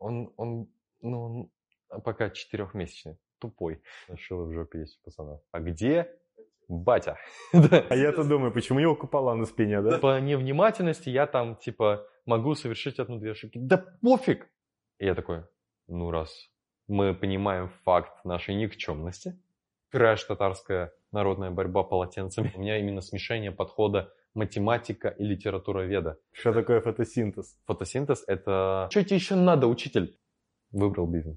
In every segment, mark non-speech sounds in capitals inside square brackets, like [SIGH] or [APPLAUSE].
Он, он, ну, он пока четырехмесячный, тупой. Шило в жопе есть у пацана. А где батя? [LAUGHS] А я-то думаю, почему его купола на спине, да? По невнимательности я там, типа, могу совершить одну-две ошибки. Да пофиг! И я такой, ну раз мы понимаем факт нашей никчемности, трэш татарская народная борьба полотенцами. У меня именно смешение подхода математика и литература веда. Что такое фотосинтез? Фотосинтез — это... Что тебе еще надо, учитель? Выбрал бизнес.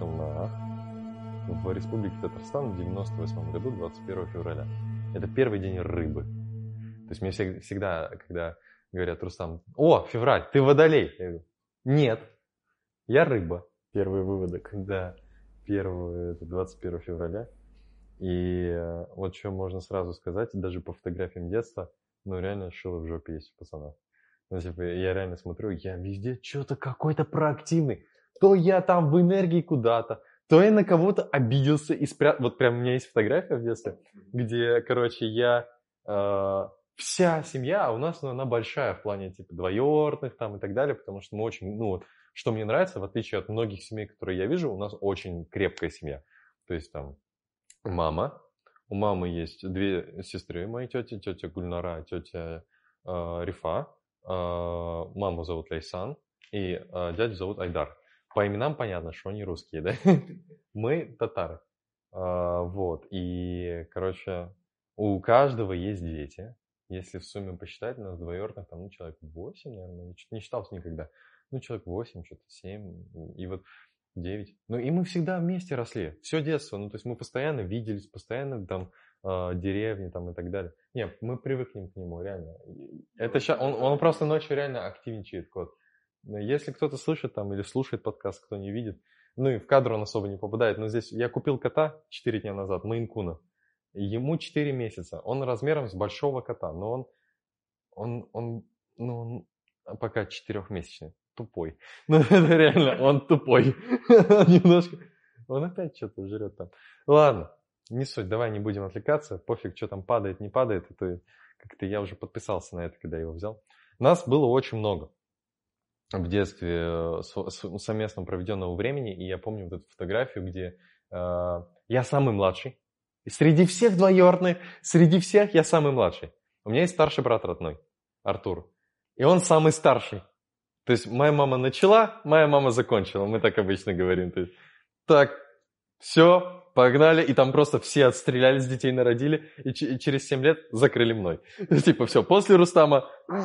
Челнах в Республике Татарстан в 98 году, 21 февраля. Это первый день рыбы. То есть мне всег- всегда, когда говорят, Рустам, о, февраль, ты водолей. Я говорю, нет, я рыба. первый выводок. Да, первый, это 21 февраля. И э, вот что можно сразу сказать, даже по фотографиям детства, ну реально шило в жопе есть у пацана. Ну, типа, я реально смотрю, я везде что-то какой-то проактивный. То я там в энергии куда-то, то я на кого-то обиделся и спрятал. Вот прям у меня есть фотография в детстве, где, короче, я... э, вся семья, а у нас ну, она большая в плане типа двоюродных там и так далее, потому что мы очень, ну вот, что мне нравится, в отличие от многих семей, которые я вижу, у нас очень крепкая семья. То есть там мама, у мамы есть две сестры, мои тети, тетя Гульнара, тетя э, Рифа, э, маму зовут Лейсан, и э, дядю зовут Айдар. По именам понятно, что они русские, да? [LAUGHS] Мы татары. А, Вот, и, короче, у каждого есть дети. Если в сумме посчитать, у нас двоюродных там, ну, человек 8, наверное, я не считал никогда. Ну, человек 8, что-то 7, и вот 9. Ну, и мы всегда вместе росли, все детство. Ну, то есть мы постоянно виделись, постоянно там э, деревни там и так далее. Не, мы привыкнем к нему, реально. Это ща, он, он просто ночью реально активничает, кот. Но Если кто-то слышит там или слушает подкаст, кто не видит, ну и в кадр он особо не попадает. Но здесь я купил кота 4 дня назад, Мейнкуна. Ему 4 месяца. Он размером с большого кота, но он, он, он, ну, он пока четырехмесячный. Тупой. [LAUGHS] Ну, это реально, он тупой. [LAUGHS] Немножко. Он опять что-то жрет там. Ладно, не суть, давай не будем отвлекаться. Пофиг, что там падает, не падает. Это как-то я уже подписался на это, когда его взял. Нас было очень много в детстве э, совместно проведенного времени, и я помню вот эту фотографию, где э, я самый младший. Среди всех двоюродных, среди всех я самый младший. У меня есть старший брат родной, Артур. И он самый старший. То есть моя мама начала, моя мама закончила. Мы так обычно говорим. То есть, так, все, погнали. И там просто все отстрелялись, детей народили. И, и через 7 лет закрыли мной. [LAUGHS] Типа все, после Рустама,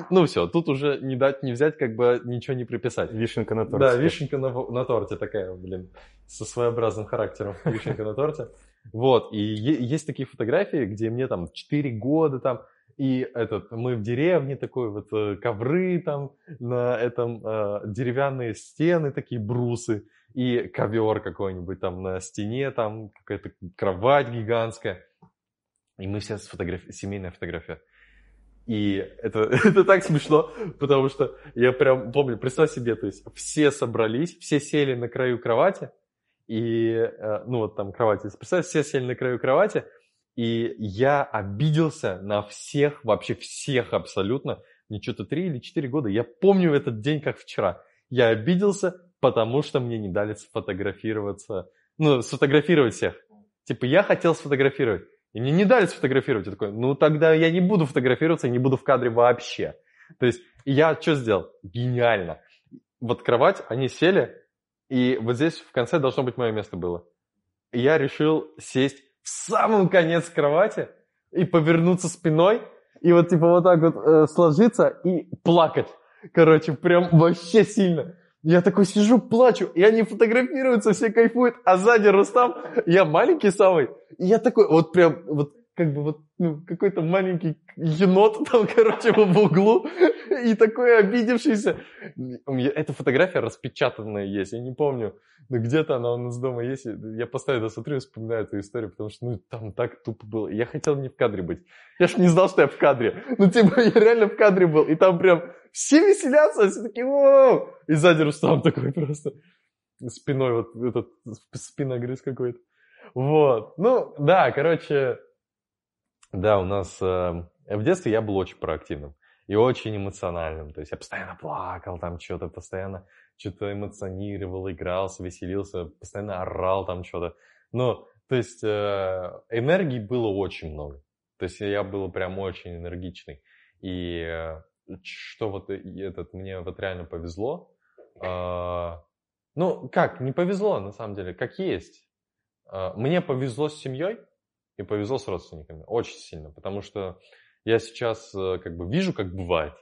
ну все, тут уже не дать, не взять, как бы ничего не приписать. Вишенка на торте. Да, вишенка на, на торте такая, блин, со своеобразным характером. [LAUGHS] Вишенка на торте. Вот, и есть такие фотографии, где мне там 4 года там, и этот, мы в деревне такой вот э, ковры там, на этом э, деревянные стены, такие брусы, и ковер какой-нибудь там на стене, там какая-то кровать гигантская. И мы все сфотографи... семейная фотография. И это, [LAUGHS] это так смешно, потому что я прям помню, представь себе, то есть все собрались, все сели на краю кровати, и, э, ну вот там кровать, если представь, все сели на краю кровати, и я обиделся на всех, вообще всех абсолютно, мне что-то 3 или 4 года, я помню этот день как вчера. Я обиделся, потому что мне не дали сфотографироваться, ну, сфотографировать всех. Типа, я хотел сфотографировать, и мне не дали сфотографировать. Я такой, ну, тогда я не буду фотографироваться, не буду в кадре вообще. То есть, я что сделал? Гениально. Вот кровать, они сели, и вот здесь в конце должно быть мое место было. И я решил сесть в самый конец кровати и повернуться спиной, и вот типа вот так вот э, сложиться и плакать. Короче, прям вообще сильно. Я такой сижу, плачу, и они фотографируются, все кайфуют, а сзади Рустам, я маленький самый, и я такой, вот прям, вот как бы вот ну, какой-то маленький енот [LAUGHS] там, короче, в углу, и такой обидевшийся. Эта фотография распечатанная есть, я не помню, но где-то она у нас дома есть. Я постоянно смотрю и вспоминаю эту историю, потому что ну, там так тупо было. Я хотел не в кадре быть. Я ж не знал, что я в кадре. Ну, типа, я реально в кадре был, и там прям все веселятся, все такие, воу! И сзади Рустам такой просто спиной вот этот спиногрыз какой-то. Вот. Ну, да, короче, да, у нас э, в детстве я был очень проактивным и очень эмоциональным. То есть я постоянно плакал, там что-то постоянно что-то эмоционировал, игрался, веселился, постоянно орал там что-то. Ну, то есть э, энергии было очень много. То есть я был прям очень энергичный. И э, что вот этот, мне вот реально повезло. Э, ну, как, не повезло на самом деле, как есть. Э, мне повезло с семьей и повезло с родственниками. Очень сильно, потому что я сейчас э, как бы вижу, как бывает.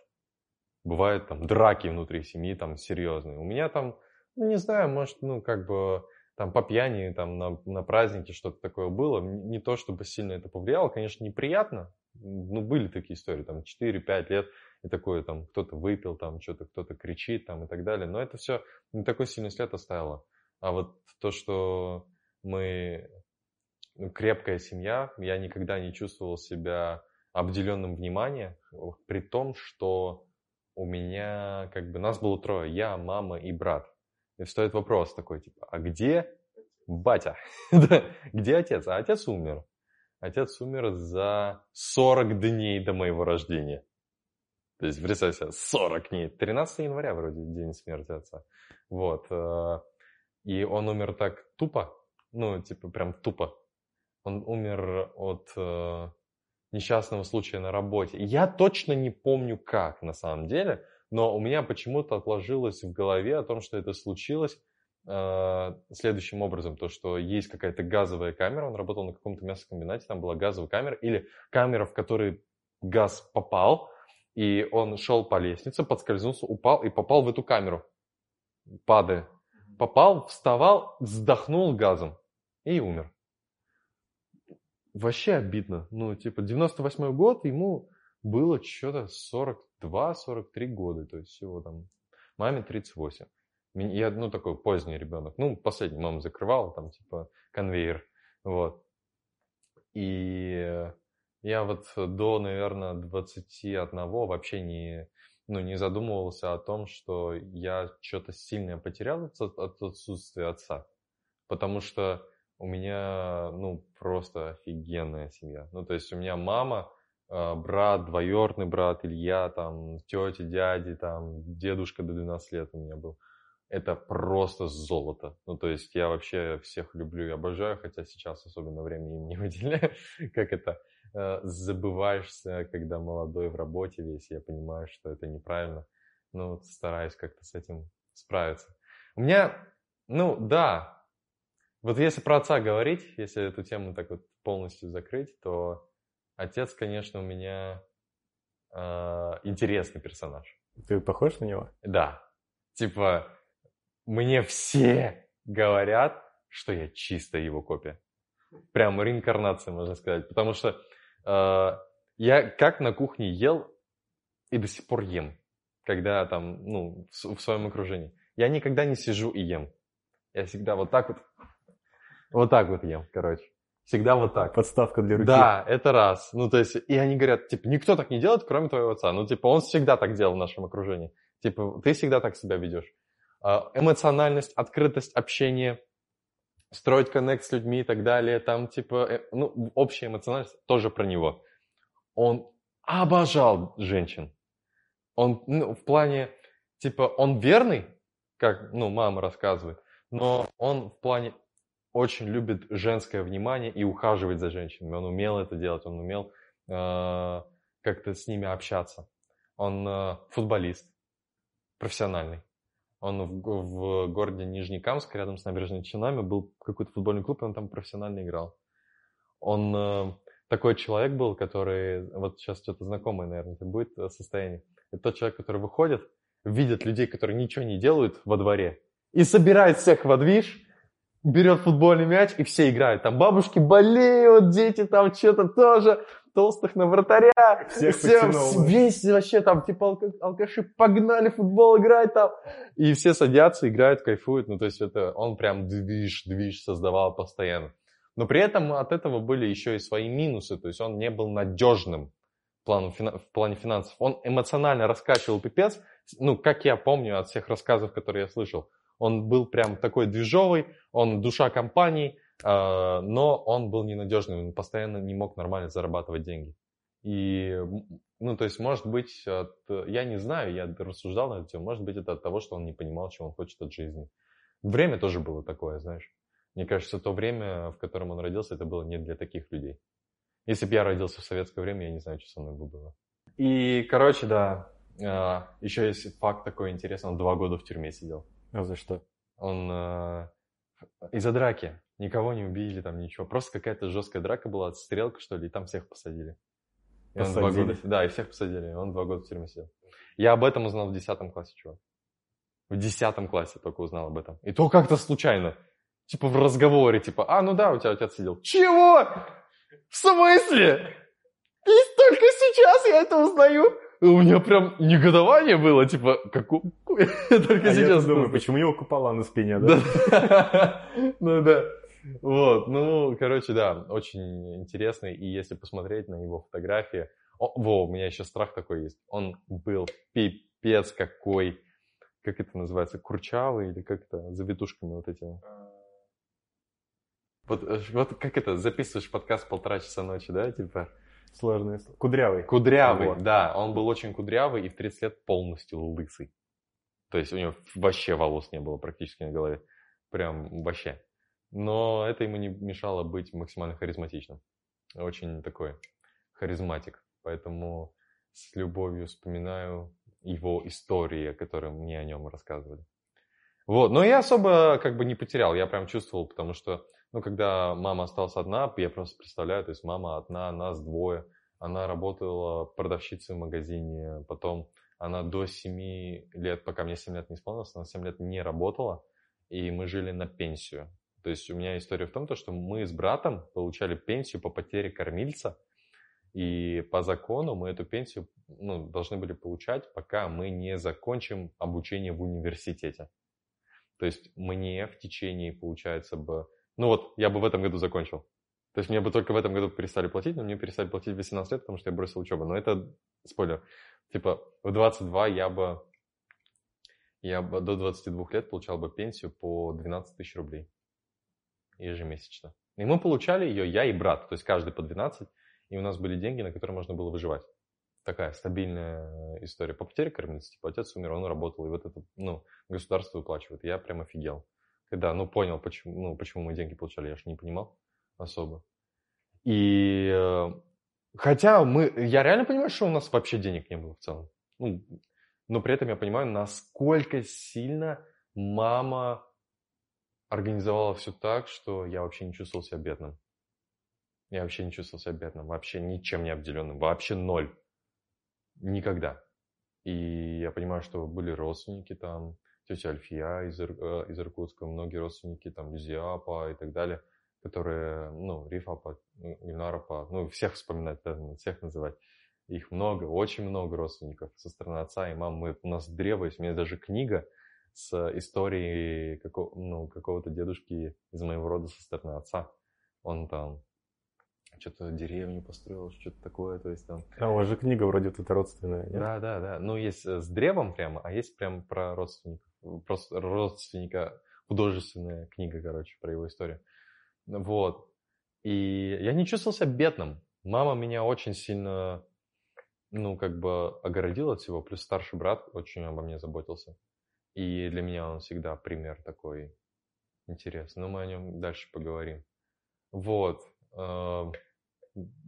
Бывают там драки внутри семьи, там серьезные. У меня там, ну, не знаю, может, ну, как бы там по пьяни, там на, на празднике что-то такое было. Не то, чтобы сильно это повлияло, конечно, неприятно. Ну, были такие истории, там 4-5 лет, и такое там кто-то выпил, там что-то кто-то кричит, там и так далее. Но это все не такой сильный след оставило. А вот то, что мы ну, крепкая семья, я никогда не чувствовал себя обделенным вниманием, при том, что у меня как бы нас было трое, я, мама и брат. И стоит вопрос такой, типа, а где батя? [LAUGHS] где отец? А отец умер. Отец умер за 40 дней до моего рождения. То есть, представь себе, 40 дней. 13 января вроде день смерти отца. Вот. Э, и он умер так тупо, ну, типа, прям тупо. Он умер от э, несчастного случая на работе. Я точно не помню как на самом деле, но у меня почему-то отложилось в голове о том, что это случилось э, следующим образом. То, что есть какая-то газовая камера, он работал на каком-то мясокомбинате, там была газовая камера, или камера, в которой газ попал, и он шел по лестнице, подскользнулся, упал и попал в эту камеру, падая. Попал, вставал, вздохнул газом и умер вообще обидно. Ну, типа, 98 год, ему было что-то 42-43 года, то есть всего там, маме 38. Я, ну, такой поздний ребенок. Ну, последний мама закрывала, там, типа, конвейер, вот. И я вот до, наверное, 21 вообще не, ну, не задумывался о том, что я что-то сильное потерял от, от отсутствия отца. Потому что у меня, ну, просто офигенная семья. Ну, то есть у меня мама, а, брат, двоюродный брат, Илья, там, тетя, дяди, там, дедушка до 12 лет у меня был. Это просто золото. Ну, то есть я вообще всех люблю и обожаю, хотя сейчас особенно времени им не выделяю. [LAUGHS] Как это? А, забываешься, когда молодой в работе весь, я понимаю, что это неправильно. Ну, стараюсь как-то с этим справиться. У меня, ну, да, вот если про отца говорить, если эту тему так вот полностью закрыть, то отец, конечно, у меня э, интересный персонаж. Ты похож на него? Да. Типа, мне все говорят, что я чисто его копия. Прям реинкарнация, можно сказать. Потому что э, я как на кухне ел и до сих пор ем, когда там, ну, в, в своем окружении. Я никогда не сижу и ем. Я всегда вот так вот вот так вот ем, короче. Всегда вот так. Подставка для руки. Да, это раз. Ну, то есть, и они говорят, типа, никто так не делает, кроме твоего отца. Ну, типа, он всегда так делал в нашем окружении. Типа, ты всегда так себя ведешь. А, эмоциональность, открытость, общение, строить коннект с людьми и так далее. Там, типа, э, ну, общая эмоциональность тоже про него. Он обожал женщин. Он, ну, в плане, типа, он верный, как, ну, мама рассказывает, но он в плане очень любит женское внимание и ухаживать за женщинами. Он умел это делать, он умел э, как-то с ними общаться. Он э, футболист, профессиональный. Он в, в городе Нижнекамск, рядом с набережными Чинами, был какой-то футбольный клуб, и он там профессионально играл. Он э, такой человек был, который, вот сейчас что-то знакомое, наверное, будет э, состояние. Это тот человек, который выходит, видит людей, которые ничего не делают во дворе, и собирает всех во движ, берет футбольный мяч, и все играют. Там бабушки болеют, дети там что-то тоже, толстых на вратаря. Всех все, подтянуло. весь вообще там, типа, алка- алкаши погнали футбол играть там. И все садятся, играют, кайфуют. Ну, то есть это он прям движ, движ создавал постоянно. Но при этом от этого были еще и свои минусы. То есть он не был надежным в плане, в плане финансов. Он эмоционально раскачивал пипец. Ну, как я помню от всех рассказов, которые я слышал. Он был прям такой движовый, он душа компании, э, но он был ненадежным, он постоянно не мог нормально зарабатывать деньги. И, ну, то есть, может быть, от- я не знаю, я рассуждал на эту тему, может быть, это от того, что он не понимал, чего он хочет от жизни. Время тоже было такое, знаешь. Мне кажется, то время, в котором он родился, это было не для таких людей. Если бы я родился в советское время, я не знаю, что со мной бы было. И, короче, да, а, еще есть факт такой интересный, он два года в тюрьме сидел. А за что? Он э, из-за драки. Никого не убили, там ничего. Просто какая-то жесткая драка была, стрелка, что ли, и там всех посадили. И он два года, да, и всех посадили. и Он два года в тюрьме сидел. Я об этом узнал в 10 классе, чувак. В 10 классе только узнал об этом. И то как-то случайно. Типа в разговоре, типа, а, ну да, у тебя отец сидел. Чего? В смысле? И только сейчас я это узнаю. У меня прям негодование было, типа, как у- [LAUGHS] я только А сейчас думаю, почему у него купола на спине, да? [LAUGHS] Ну да. Вот, ну, короче, да, очень интересный. И если посмотреть на его фотографии, о, во, у меня еще страх такой есть. Он был пипец какой, как это называется, курчавый или как это, с завитушками вот этими. Вот, э, вот как это, записываешь подкаст полтора часа ночи, да, типа? Сложное слово. Кудрявый. Кудрявый, Вот. да, он был очень кудрявый и в 30 лет полностью лысый. То есть у него вообще волос не было практически на голове. Прям вообще. Но это ему не мешало быть максимально харизматичным. Очень такой харизматик. Поэтому с любовью вспоминаю его истории, которые мне о нем рассказывали. Вот, но я особо как бы не потерял, я прям чувствовал, потому что, ну, когда мама осталась одна, я просто представляю, то есть мама одна, нас двое, она работала продавщицей в магазине, потом она до 7 лет, пока мне 7 лет не исполнилось, она 7 лет не работала, и мы жили на пенсию. То есть у меня история в том, то, что мы с братом получали пенсию по потере кормильца, и по закону мы эту пенсию ну, должны были получать, пока мы не закончим обучение в университете. То есть мне в течение, получается, бы... Ну вот, я бы в этом году закончил. То есть мне бы только в этом году перестали платить, но мне перестали платить в 18 лет, потому что я бросил учебу. Но это спойлер. Типа в 22 я бы, я бы до 22 лет получал бы пенсию по 12 тысяч рублей ежемесячно. И мы получали ее, я и брат, то есть каждый по 12, и у нас были деньги, на которые можно было выживать. Такая стабильная история. По потере кормильца, типа отец умер, он работал, и вот это, ну, государство выплачивает. Я прям офигел. Когда, ну, понял, почему, ну, почему мы деньги получали, я же не понимал особо. И э, хотя мы, я реально понимаю, что у нас вообще денег не было в целом. Ну, но при этом я понимаю, насколько сильно мама организовала все так, что я вообще не чувствовал себя бедным. Я вообще не чувствовал себя бедным, вообще ничем не обделенным, вообще ноль. Никогда. И я понимаю, что были родственники там, тетя Альфия из, Ир- э, из Иркутска, многие родственники там, Зиапа и так далее, которые, ну, Рифапа, Ильнарапа, ну, всех вспоминать, да, всех называть. Их много, очень много родственников со стороны отца и мамы. Мы, у нас древо есть, у меня даже книга с историей како, ну, какого-то дедушки из моего рода со стороны отца. Он там что-то деревню построил, что-то такое, то есть там А у вас же книга вроде тут родственная, нет? да, да, да. Ну, есть э, с древом прямо, а есть прям про родственников. Просто родственника, художественная книга, короче, про его историю. Вот. И я не чувствовал себя бедным. Мама меня очень сильно, ну, как бы огородила от всего. Плюс старший брат очень обо мне заботился. И для меня он всегда пример такой интересный. Но мы о нем дальше поговорим. Вот. Э,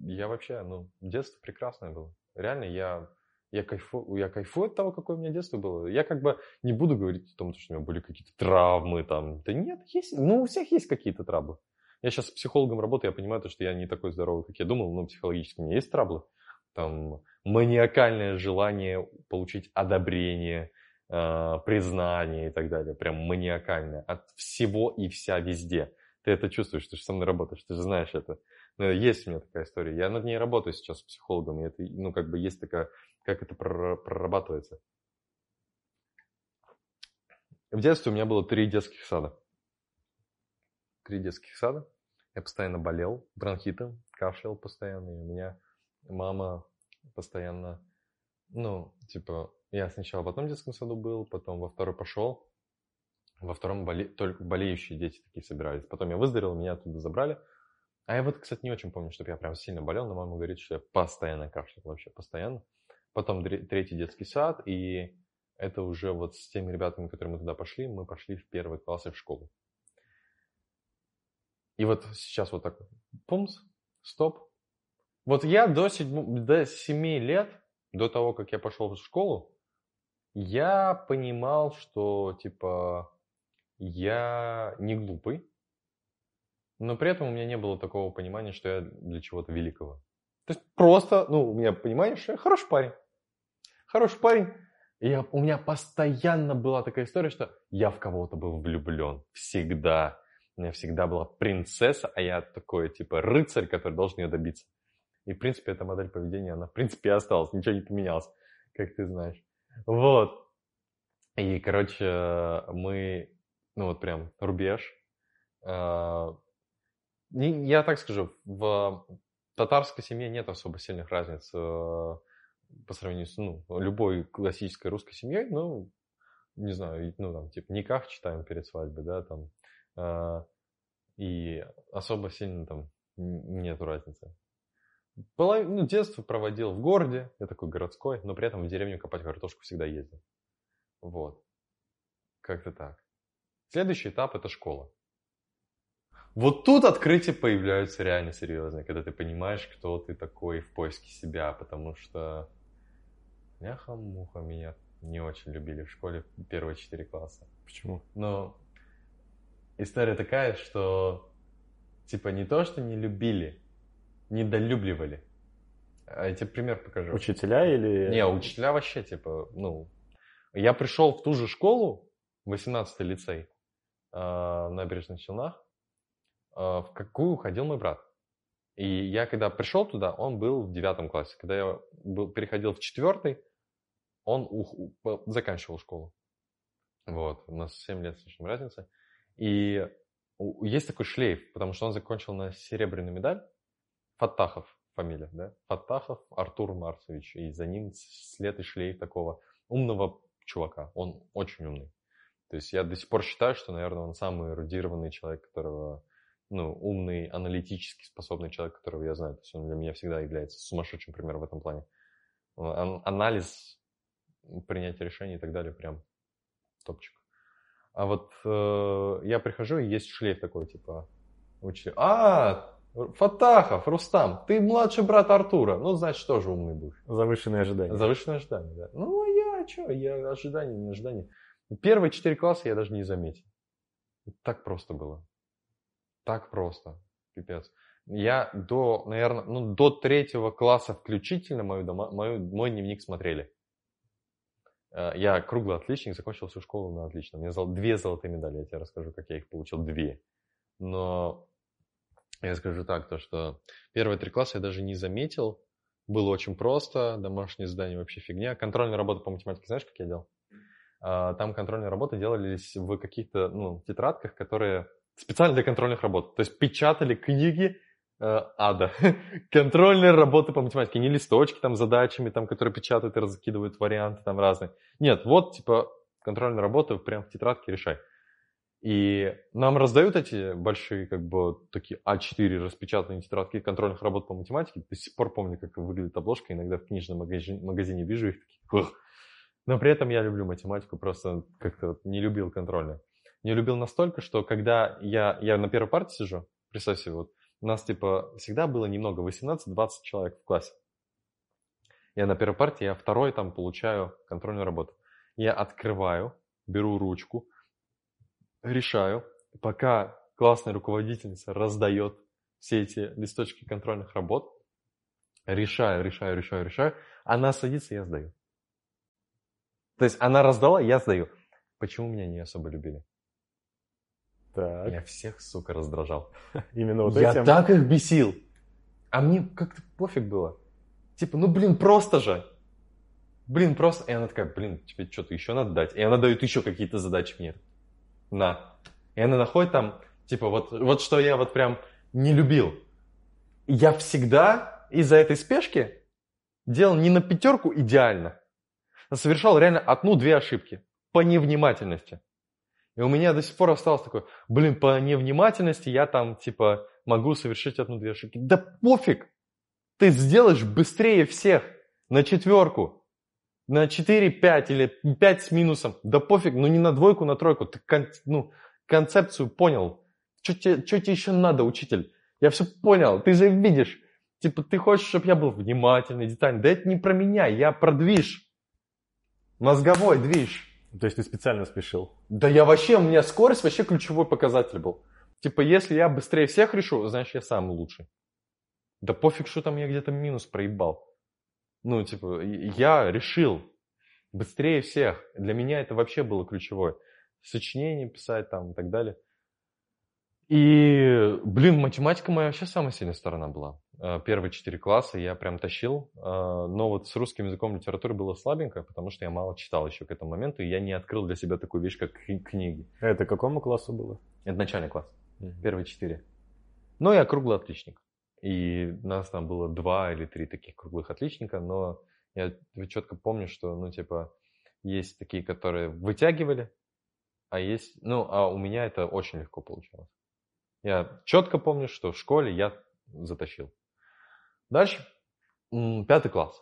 Я вообще, ну, детство прекрасное было. Реально, я, я, кайфую, я кайфую от того, какое у меня детство было. Я как бы не буду говорить о том, что у меня были какие-то травмы там. Да нет, есть, ну, у всех есть какие-то травмы. Я сейчас с психологом работаю, я понимаю, то, что я не такой здоровый, как я думал, но психологически у меня есть траблы. Там маниакальное желание получить одобрение, э, признание и так далее, прям маниакальное, от всего и вся везде. Ты это чувствуешь, ты же со мной работаешь, ты же знаешь это. Но есть у меня такая история. Я над ней работаю сейчас с психологом, и это, ну, как бы есть такая, как это прорабатывается. В детстве у меня было три детских сада. Три детских сада. Я постоянно болел бронхитом, кашлял постоянно, и у меня мама постоянно, ну, типа, я сначала в одном детском саду был, потом во второй пошел, во втором боле... только болеющие дети такие собирались. Потом я выздоровел, меня оттуда забрали. А я вот, кстати, не очень помню, чтобы я прям сильно болел, но мама говорит, что я постоянно кашлял, вообще постоянно. Потом третий детский сад, и это уже вот с теми ребятами, которые мы туда пошли, мы пошли в первые классы в школу. И вот сейчас вот так, пумс, стоп. Вот я до, 7, до 7 лет, до того, как я пошел в школу, я понимал, что, типа, я не глупый, но при этом у меня не было такого понимания, что я для чего-то великого. То есть просто, ну, у меня понимание, что я хороший парень. Хороший парень. Я, у меня постоянно была такая история, что я в кого-то был влюблен. Всегда. У меня всегда была принцесса, а я такой, типа, рыцарь, который должен ее добиться. И, в принципе, эта модель поведения, она, в принципе, осталась. Ничего не поменялось, как ты знаешь. Вот. И, короче, мы, ну вот прям рубеж. А, я так скажу, в татарской семье нет особо сильных разниц э, по сравнению с ну, любой классической русской семьей. Ну, не знаю, ну там типа никак читаем перед свадьбой, да, там. А, и особо сильно там нету разницы. Полов... Ну, детство проводил в городе, я такой городской, но при этом в деревню копать картошку всегда ездил. Вот. Как-то так. Следующий этап – это школа. Вот тут открытия появляются реально серьезные, когда ты понимаешь, кто ты такой в поиске себя, потому что мяха-муха меня не очень любили в школе первые четыре класса. Почему? Но история такая, что типа не то, что не любили, недолюбливали. А я тебе пример покажу. Учителя или... Не, учителя вообще, типа, ну... Я пришел в ту же школу, 18-й лицей, э, в Набережных Челнах, э, в какую ходил мой брат. И я, когда пришел туда, он был в девятом классе. Когда я был, переходил в четвертый, он у, у, заканчивал школу. Вот, у нас 7 лет с лишним разница. И есть такой шлейф, потому что он закончил на серебряную медаль, Фаттахов фамилия, да? Фаттахов Артур Марсович. И за ним след и шлейф такого умного чувака. Он очень умный. То есть я до сих пор считаю, что, наверное, он самый эрудированный человек, которого, ну, умный, аналитически способный человек, которого я знаю. То есть он для меня всегда является сумасшедшим примером в этом плане. Анализ, принятие решений и так далее, прям топчик. А вот э, я прихожу, и есть шлейф такой, типа, учитель. А, Фатахов, Рустам, ты младший брат Артура. Ну, значит, тоже умный будешь. Завышенные ожидания. Завышенные ожидания, да. Ну, я что, я ожидания, не ожидания. Первые четыре класса я даже не заметил. Так просто было. Так просто. Пипец. Я до, наверное, ну, до третьего класса включительно мою дома, мою, мой дневник смотрели. Э, я круглый отличник, закончил всю школу на отлично. У меня зол, две золотые медали, я тебе расскажу, как я их получил. Две. Но я скажу так, то что первые три класса я даже не заметил. Было очень просто, домашнее задание вообще фигня. Контрольные работы по математике, знаешь, как я делал? А, там контрольные работы делались в каких-то ну, тетрадках, которые специально для контрольных работ. То есть печатали книги э, ада. [LAUGHS] Контрольные работы по математике. Не листочки там с задачами, там, которые печатают и раскидывают варианты там разные. Нет, вот типа контрольные работы прям в тетрадке решай. И нам раздают эти большие, как бы, такие А4 распечатанные тетрадки контрольных работ по математике. До сих пор помню, как выглядит обложка. Иногда в книжном магазине, магазине вижу их таких. Но при этом я люблю математику, просто как-то не любил контрольную. Не любил настолько, что когда я, я на первой парте сижу, представь себе, вот, у нас типа всегда было немного, 18-20 человек в классе. Я на первой парте, я второй там получаю контрольную работу. Я открываю, беру ручку, решаю, пока классная руководительница раздает все эти листочки контрольных работ, решаю, решаю, решаю, решаю, она садится, я сдаю. То есть она раздала, я сдаю. Почему меня не особо любили? Так. Я всех, сука, раздражал. [LAUGHS] Именно вот я этим. так их бесил. А мне как-то пофиг было. Типа, ну блин, просто же. Блин, просто. И она такая, блин, тебе что-то еще надо дать. И она дает еще какие-то задачи мне. На. И она находит там, типа, вот, вот что я вот прям не любил. Я всегда из-за этой спешки делал не на пятерку идеально, а совершал реально одну-две ошибки по невнимательности. И у меня до сих пор осталось такое, блин, по невнимательности я там, типа, могу совершить одну-две ошибки. Да пофиг! Ты сделаешь быстрее всех на четверку, на 4-5 или 5 с минусом. Да пофиг, ну не на двойку, на тройку. Ты кон, ну, концепцию понял. Что тебе, еще надо, учитель? Я все понял, ты же видишь. Типа, ты хочешь, чтобы я был внимательный, детальный. Да это не про меня, я про движ. Мозговой движ. То есть ты специально спешил? Да я вообще, у меня скорость вообще ключевой показатель был. Типа, если я быстрее всех решу, значит, я самый лучший. Да пофиг, что там я где-то минус проебал. Ну, типа, я решил быстрее всех. Для меня это вообще было ключевое. Сочинение писать там и так далее. И, блин, математика моя вообще самая сильная сторона была. Э, первые четыре класса я прям тащил, э, но вот с русским языком литературы было слабенько, потому что я мало читал еще к этому моменту, и я не открыл для себя такую вещь, как книги. Это какому классу было? Это начальный класс, первые четыре. Но я круглый отличник. И нас там было два или три таких круглых отличника, но я четко помню, что, ну, типа, есть такие, которые вытягивали, а есть, ну, а у меня это очень легко получалось. Я четко помню, что в школе я затащил. Дальше, пятый класс.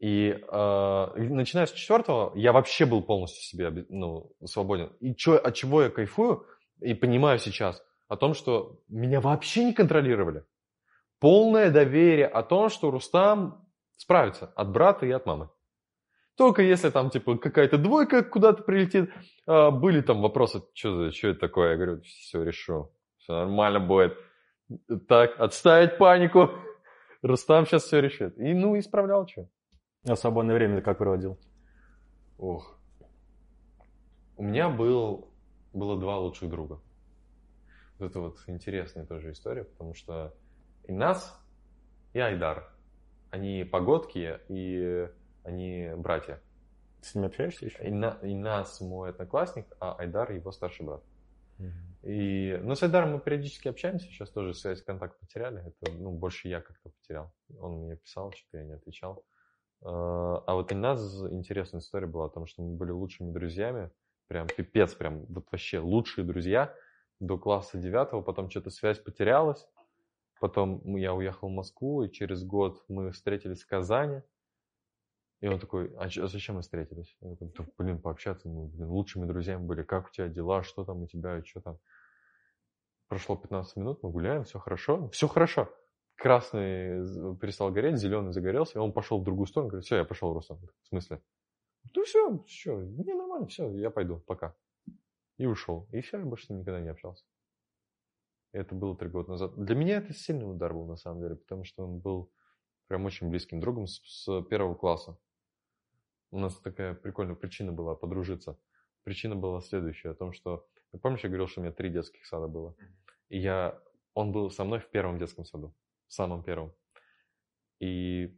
И э, начиная с четвертого, я вообще был полностью себе ну, свободен. И чё, от чего я кайфую и понимаю сейчас, о том, что меня вообще не контролировали. Полное доверие о том, что Рустам справится от брата и от мамы. Только если там, типа, какая-то двойка куда-то прилетит, а, были там вопросы, что это такое? Я говорю, все, решу, все нормально будет. Так, отставить панику. Рустам сейчас все решит. И, ну, исправлял что. А свободное время как проводил? Ох. У меня был, было два лучших друга. Это вот интересная тоже история, потому что и нас, и Айдар, они погодки, и они братья. Ты с ними общаешься еще? И, на, и нас мой одноклассник, а Айдар его старший брат. И, ну, с Айдаром мы периодически общаемся, сейчас тоже связь, контакт потеряли. Это, ну, больше я как-то потерял. Он мне писал, что я не отвечал. А, а вот у нас интересная история была о том, что мы были лучшими друзьями. Прям пипец, прям вот вообще лучшие друзья до класса девятого. Потом что-то связь потерялась. Потом я уехал в Москву, и через год мы встретились в Казани. И он такой, а, а зачем мы встретились? Я такой, блин, пообщаться, мы блин, лучшими друзьями были. Как у тебя дела, что там у тебя, что там? Прошло 15 минут, мы гуляем, все хорошо. Все хорошо. Красный перестал гореть, зеленый загорелся, и он пошел в другую сторону, говорит, все, я пошел, Рустам. В смысле? Ну все, все, не нормально, все, я пойду, пока. И ушел. И все, я больше никогда не общался. Это было три года назад. Для меня это сильный удар был, на самом деле, потому что он был прям очень близким другом с, с первого класса. У нас такая прикольная причина была подружиться. Причина была следующая, о том, что... Помнишь, я говорил, что у меня три детских сада было? И я... Он был со мной в первом детском саду. В самом первом. И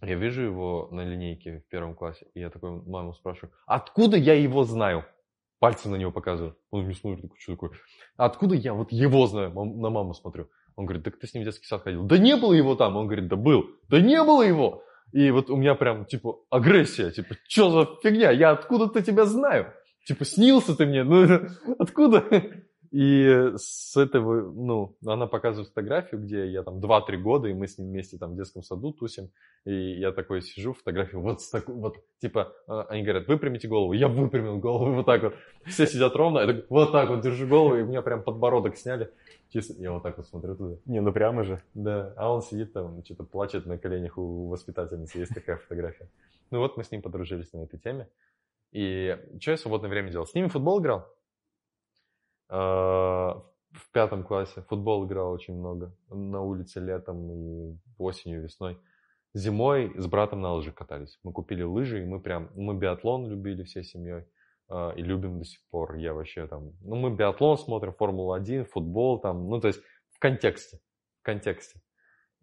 я вижу его на линейке в первом классе, и я такой маму спрашиваю, откуда я его знаю? Пальцы на него показываю. Он мне смотрит, такой, что такое? Откуда я вот его знаю? На маму смотрю. Он говорит, так ты с ним в детский сад ходил. Да не было его там. Он говорит, да был. Да не было его. И вот у меня прям, типа, агрессия. Типа, что за фигня? Я откуда-то тебя знаю. Типа, снился ты мне. Ну, [LAUGHS] откуда? И с этого, ну, она показывает фотографию, где я там 2-3 года, и мы с ним вместе там в детском саду тусим. И я такой сижу, фотографию вот с такой, вот, типа, а, они говорят, выпрямите голову. Я выпрямил голову, вот так вот. Все сидят ровно, я так, вот так вот держу голову, и у меня прям подбородок сняли. Чисто, я вот так вот смотрю туда. Не, ну прямо же. Да, а он сидит там, что-то плачет на коленях у воспитательницы, есть такая фотография. Ну вот мы с ним подружились на этой теме. И что я в свободное время делал? С ними футбол играл. А, в пятом классе футбол играл очень много. На улице летом и осенью, весной. зимой с братом на лыжах катались. Мы купили лыжи, и мы прям, мы биатлон любили всей семьей. А, И любим до сих пор. Я вообще там... Ну, мы биатлон смотрим, Формулу-1, футбол там. Ну, то есть в контексте. В контексте.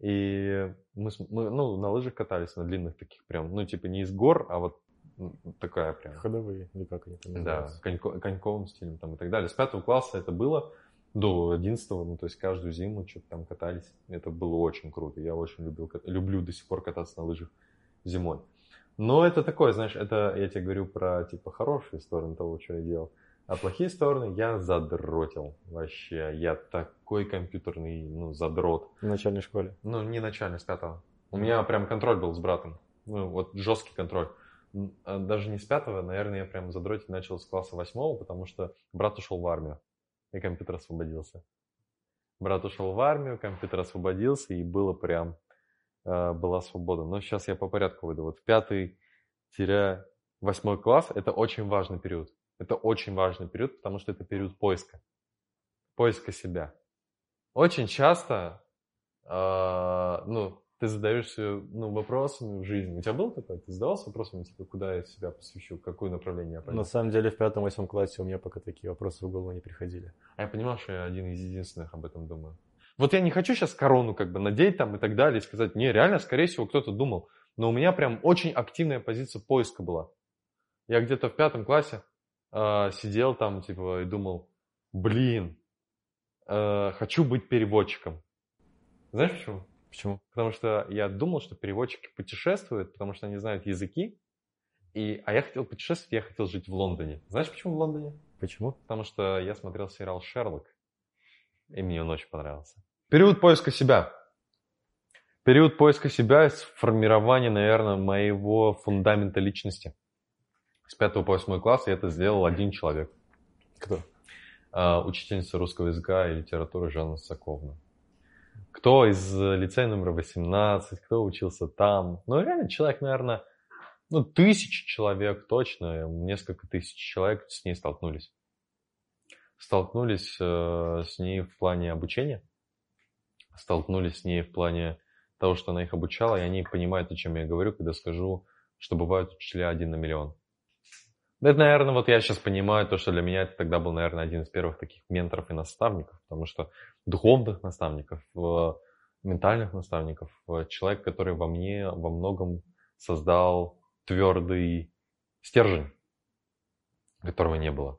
И мы, мы, ну, на лыжах катались, на длинных таких прям, ну, типа не из гор, а вот такая прям. Ходовые, или как они там Да, конько- коньковым стилем там и так далее. С пятого класса это было до одиннадцатого, ну, то есть каждую зиму что-то там катались. Это было очень круто. Я очень любил, люблю до сих пор кататься на лыжах зимой. Но это такое, знаешь, это я тебе говорю про, типа, хорошие стороны того, что я делал. А плохие стороны я задротил вообще. Я такой компьютерный, ну, задрот. В начальной школе. Ну, не начальный, с пятого. У меня прям контроль был с братом. Ну, вот жесткий контроль. А Даже не с пятого, наверное, я прям задротить начал с класса восьмого, потому что брат ушел в армию, и компьютер освободился. Брат ушел в армию, компьютер освободился, и было прям, была свобода. Но сейчас я по порядку выйду. Вот пятый-восьмой класс – это очень важный период. Это очень важный период, потому что это период поиска. Поиска себя. Очень часто а, ну, ты задаешься ну, вопросами в жизни. У тебя был такой? Ты задавался вопросами, типа, куда я себя посвящу, какое направление я пойду? На самом деле в пятом-восьмом классе у меня пока такие вопросы в голову не приходили. А я понимал, что я один из единственных об этом думаю. Вот я не хочу сейчас корону как бы надеть там и так далее, и сказать, не, реально, скорее всего, кто-то думал. Но у меня прям очень активная позиция поиска была. Я где-то в пятом классе э, сидел там, типа, и думал, блин, э, хочу быть переводчиком. Знаешь почему? Почему? Потому что я думал, что переводчики путешествуют, потому что они знают языки. И, а я хотел путешествовать, я хотел жить в Лондоне. Знаешь, почему в Лондоне? Почему? Потому что я смотрел сериал «Шерлок», и мне он очень понравился. Период поиска себя. Период поиска себя – это формирование, наверное, моего фундамента личности. С 5 по 8 класс я это сделал один человек. Кто? А, учительница русского языка и литературы Жанна Соковна. Кто из лицея номер 18, кто учился там. Ну, реально, человек, наверное, ну, тысячи человек точно, несколько тысяч человек с ней столкнулись. Столкнулись э, с ней в плане обучения, столкнулись с ней в плане того, что она их обучала, и они понимают, о чем я говорю, когда скажу, что бывают учителя один на миллион. Да Это, наверное, вот я сейчас понимаю то, что для меня это тогда был, наверное, один из первых таких менторов и наставников, потому что духовных наставников, э, ментальных наставников, э, человек, который во мне во многом создал твердый стержень, которого не было.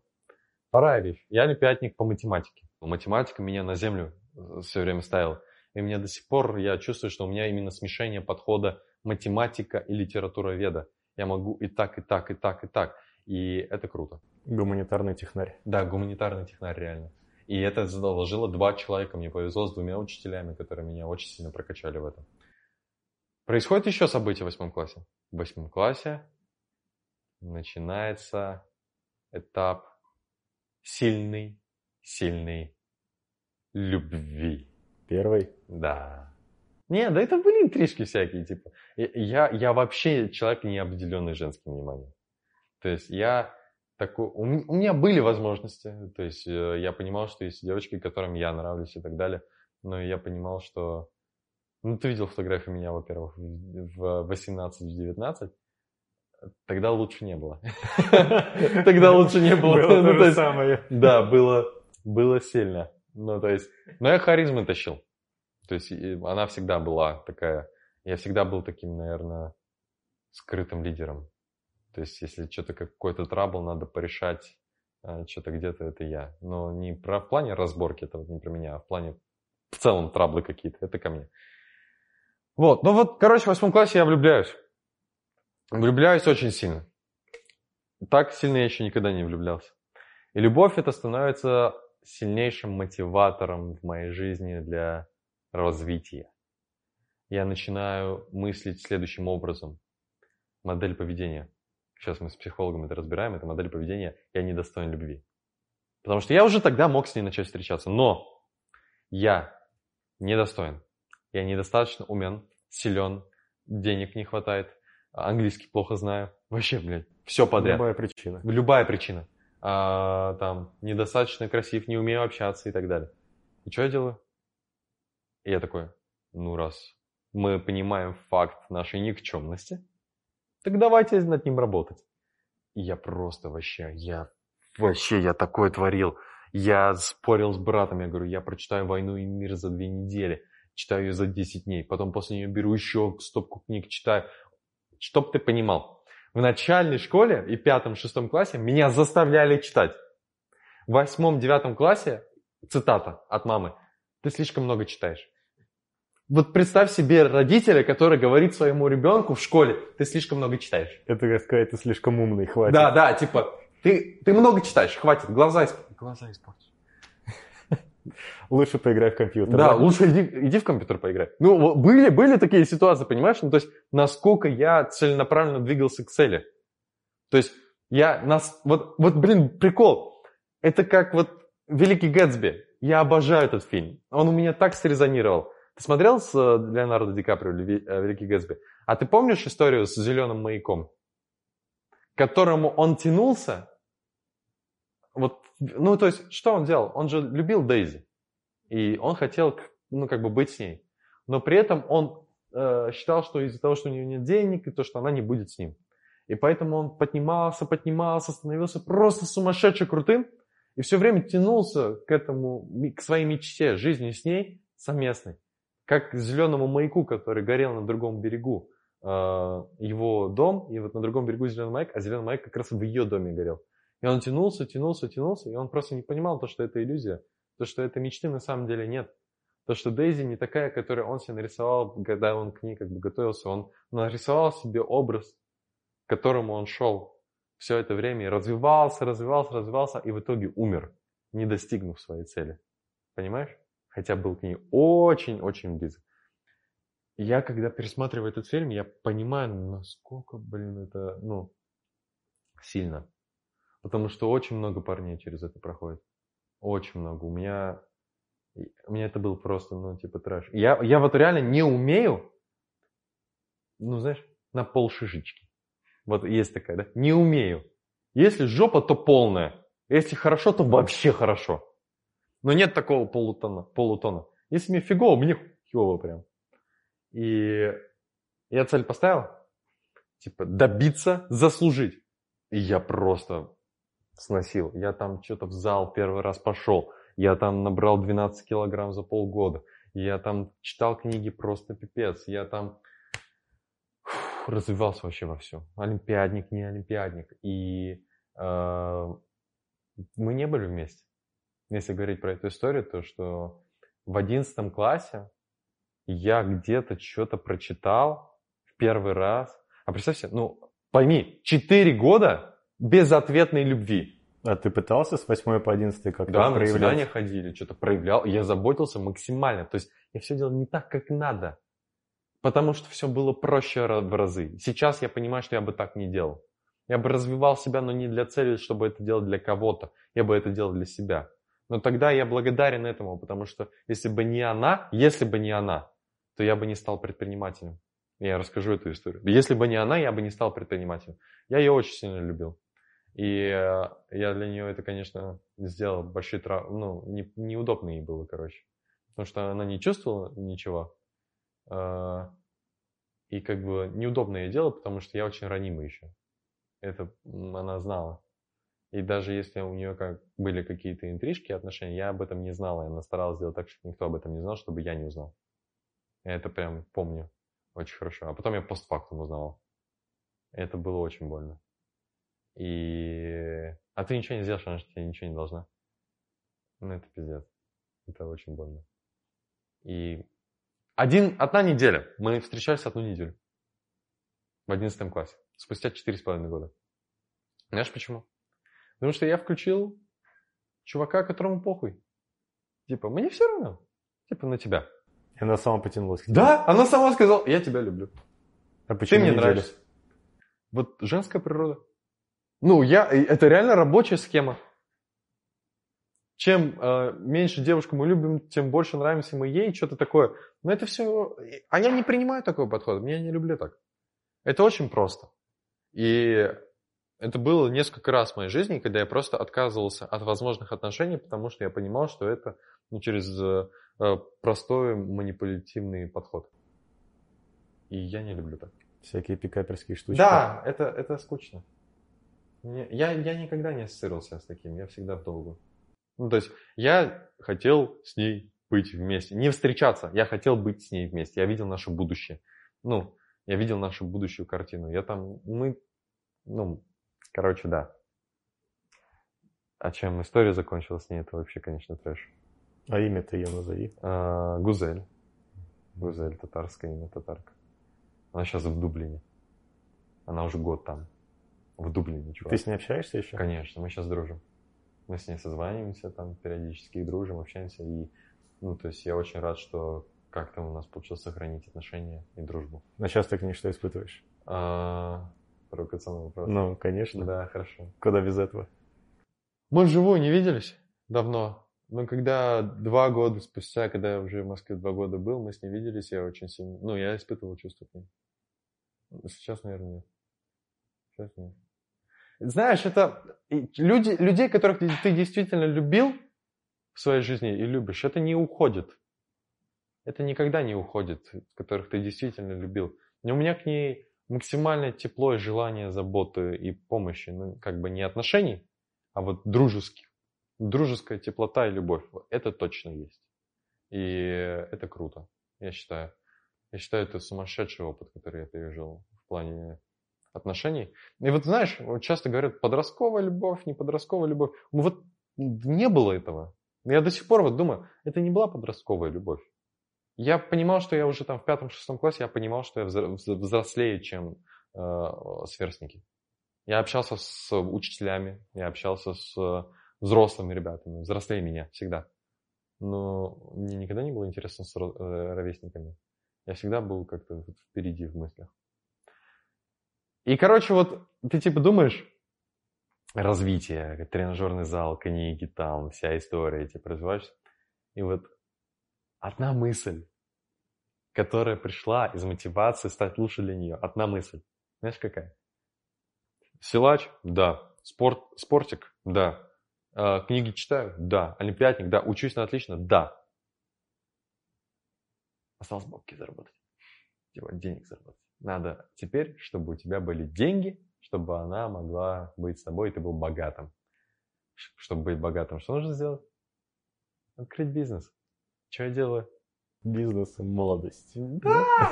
Вещь. Я олимпиадник по математике. Математика меня на землю все время ставила. И мне до сих пор, я чувствую, что у меня именно смешение подхода математика и литература веда. Я могу и так, и так, и так, и так. И это круто. Гуманитарный технарь. Да, гуманитарный технарь реально. И это заложило два человека. Мне повезло с двумя учителями, которые меня очень сильно прокачали в этом. Происходит еще событие в восьмом классе. В восьмом классе начинается этап сильной, сильной любви. Первый. Да. Не, да это были интрижки всякие, типа. Я, я вообще человек, не обделенный женским вниманием. То есть я такой... У, у меня были возможности. То есть э, я понимал, что есть девочки, которым я нравлюсь и так далее. Но я понимал, что... Ну, ты видел фотографию меня, во-первых, в 18-19. Тогда лучше не было. [LAUGHS] Тогда лучше не было. Было Ну, то то же самое. да, было, было сильно. Ну, то есть, но я харизмы тащил. То есть она всегда была такая, я всегда был таким, наверное, скрытым лидером. То есть если что-то какой-то трабл надо порешать, а, что-то где-то это я. Но не про, в плане разборки, это вот не про меня, а в плане в целом траблы какие-то, это ко мне. Вот, ну вот, короче, в восьмом классе я влюбляюсь. Влюбляюсь очень сильно. Так сильно я еще никогда не влюблялся. И любовь это становится сильнейшим мотиватором в моей жизни для развития. Я начинаю мыслить следующим образом. Модель поведения. Сейчас мы с психологом это разбираем. Это модель поведения «я недостоин любви». Потому что я уже тогда мог с ней начать встречаться. Но я недостоин. Я недостаточно умен, силен, денег не хватает, английский плохо знаю. Вообще, блядь, все подряд. Любая причина. Любая причина. А, там, недостаточно красив, не умею общаться и так далее. И что я делаю? И я такой, ну раз мы понимаем факт нашей никчемности, так давайте над ним работать. И я просто вообще, я вообще, я такое творил. Я спорил с братом, я говорю, я прочитаю «Войну и мир» за две недели, читаю ее за 10 дней, потом после нее беру еще стопку книг, читаю. Чтоб ты понимал, в начальной школе и пятом-шестом классе меня заставляли читать. В восьмом-девятом классе, цитата от мамы, ты слишком много читаешь. Вот представь себе родителя, который говорит своему ребенку в школе, ты слишком много читаешь. Это как сказать, ты слишком умный, хватит. Да, да, типа, ты, ты много читаешь, хватит, глаза, исп... глаза испортишь. Лучше поиграй в компьютер. Да, лучше иди, иди в компьютер поиграй. Ну, были, были такие ситуации, понимаешь? Ну, то есть, насколько я целенаправленно двигался к цели. То есть, я, нас, вот, вот, блин, прикол. Это как вот Великий Гэтсби. Я обожаю этот фильм. Он у меня так срезонировал. Ты смотрел с э, Леонардо Ди Каприо э, Великий Гэтсби? А ты помнишь историю с зеленым маяком? К которому он тянулся, вот, ну, то есть, что он делал? Он же любил Дейзи. И он хотел, ну, как бы быть с ней. Но при этом он э, считал, что из-за того, что у него нет денег, и то, что она не будет с ним. И поэтому он поднимался, поднимался, становился просто сумасшедше крутым. И все время тянулся к этому, к своей мечте, жизни с ней совместной. Как к зеленому маяку, который горел на другом берегу э, его дом, и вот на другом берегу зеленый маяк, а зеленый маяк как раз в ее доме горел. И он тянулся, тянулся, тянулся, и он просто не понимал то, что это иллюзия, то, что этой мечты на самом деле нет. То, что Дейзи не такая, которую он себе нарисовал, когда он к ней как бы готовился. Он нарисовал себе образ, к которому он шел все это время и развивался, развивался, развивался, и в итоге умер, не достигнув своей цели. Понимаешь? Хотя был к ней очень-очень близок. Я, когда пересматриваю этот фильм, я понимаю, насколько, блин, это, ну, сильно. Потому что очень много парней через это проходит. Очень много. У меня, у меня это был просто, ну, типа трэш. Я, я вот реально не умею, ну, знаешь, на пол шишечки. Вот есть такая, да? Не умею. Если жопа, то полная. Если хорошо, то вообще хорошо. Но нет такого полутона. полутона. Если мне фигово, мне фигово прям. И я цель поставил. Типа добиться, заслужить. И я просто сносил. Я там что-то в зал первый раз пошел. Я там набрал 12 килограмм за полгода. Я там читал книги просто пипец. Я там фу, развивался вообще во всем. Олимпиадник, не олимпиадник. И э, мы не были вместе. Если говорить про эту историю, то что в одиннадцатом классе я где-то что-то прочитал в первый раз. А представь себе, ну пойми, 4 года безответной любви. А ты пытался с 8 по 11 как-то Да, на свидания ходили, что-то проявлял. Я заботился максимально. То есть я все делал не так, как надо. Потому что все было проще в разы. Сейчас я понимаю, что я бы так не делал. Я бы развивал себя, но не для цели, чтобы это делать для кого-то. Я бы это делал для себя. Но тогда я благодарен этому, потому что если бы не она, если бы не она, то я бы не стал предпринимателем. Я расскажу эту историю. Если бы не она, я бы не стал предпринимателем. Я ее очень сильно любил. И э, я для нее это, конечно, сделал большие травмы, ну, не, неудобно ей было, короче. Потому что она не чувствовала ничего. А, и как бы неудобно ей дело, потому что я очень ранимый еще. Это она знала. И даже если у нее как были какие-то интрижки, отношения, я об этом не знала. Она старалась сделать так, чтобы никто об этом не знал, чтобы я не узнал. Я это прям помню очень хорошо. А потом я постфактум узнал. Это было очень больно. И... А ты ничего не сделаешь, она же тебе ничего не должна. Ну, это пиздец. Это очень больно. И один, одна неделя. Мы встречались одну неделю. В одиннадцатом классе. Спустя четыре с половиной года. Знаешь почему? Потому что я включил чувака, которому похуй. Типа, мне все равно. Типа, на тебя. И она сама потянулась. Да, она сама сказала, я тебя люблю. А почему Ты мне неделю? нравишься. Вот женская природа. Ну, я, это реально рабочая схема. Чем э, меньше девушку мы любим, тем больше нравимся мы ей, что-то такое. Но это все... А я не принимаю такой подход, я не люблю так. Это очень просто. И это было несколько раз в моей жизни, когда я просто отказывался от возможных отношений, потому что я понимал, что это ну, через э, простой манипулятивный подход. И я не люблю так. Всякие пикаперские штучки. Да, это, это скучно. Не- я, я никогда не ассоциировался с таким, я всегда в долгу. Ну, то есть, я хотел с ней быть вместе. Не встречаться, я хотел быть с ней вместе. Я видел наше будущее. Ну, я видел нашу будущую картину. Я там, мы, ну, короче, да. А чем история закончилась с ней, это вообще, конечно, трэш. А имя-то ее назови. А, Гузель. Гузель, татарское имя, татарка. Она сейчас в Дублине. Она уже год там. В Дублине, чувак. Ты с ней общаешься еще? Конечно, мы сейчас дружим. Мы с ней созваниваемся там периодически, и дружим, общаемся. И, ну, то есть я очень рад, что как-то у нас получилось сохранить отношения и дружбу. А сейчас ты к ней что испытываешь? А, провокационный вопрос. Ну, конечно. Да, хорошо. Куда без этого? Мы вживую не виделись давно. Но когда два года спустя, когда я уже в Москве два года был, мы с ней виделись, я очень сильно... Ну, я испытывал чувства к ней. Сейчас, наверное, нет. Сейчас нет. Знаешь, это люди, людей, которых ты, действительно любил в своей жизни и любишь, это не уходит. Это никогда не уходит, которых ты действительно любил. И у меня к ней максимальное тепло и желание заботы и помощи. Ну, как бы не отношений, а вот дружеских. Дружеская теплота и любовь. Это точно есть. И это круто, я считаю. Я считаю, это сумасшедший опыт, который я пережил в плане отношений. И вот знаешь, часто говорят, подростковая любовь, не подростковая любовь. Ну вот не было этого. Я до сих пор вот думаю, это не была подростковая любовь. Я понимал, что я уже там в пятом-шестом классе, я понимал, что я взро- взро- взрослее, чем э, сверстники. Я общался с учителями, я общался с взрослыми ребятами, взрослее меня всегда. Но мне никогда не было интересно с э, ровесниками. Я всегда был как-то впереди в мыслях. И, короче, вот ты типа думаешь, развитие, тренажерный зал, книги там, вся история, типа развиваешься. И вот одна мысль, которая пришла из мотивации стать лучше для нее. Одна мысль. Знаешь, какая? Силач? Да. Спорт, спортик? Да. Э, книги читаю? Да. Олимпиадник? Да. Учусь на отлично? Да. Осталось бабки заработать. Типа денег заработать. Надо теперь, чтобы у тебя были деньги, чтобы она могла быть с тобой, и ты был богатым. Чтобы быть богатым, что нужно сделать? Открыть бизнес. Что я делаю? Бизнес и молодость. Да!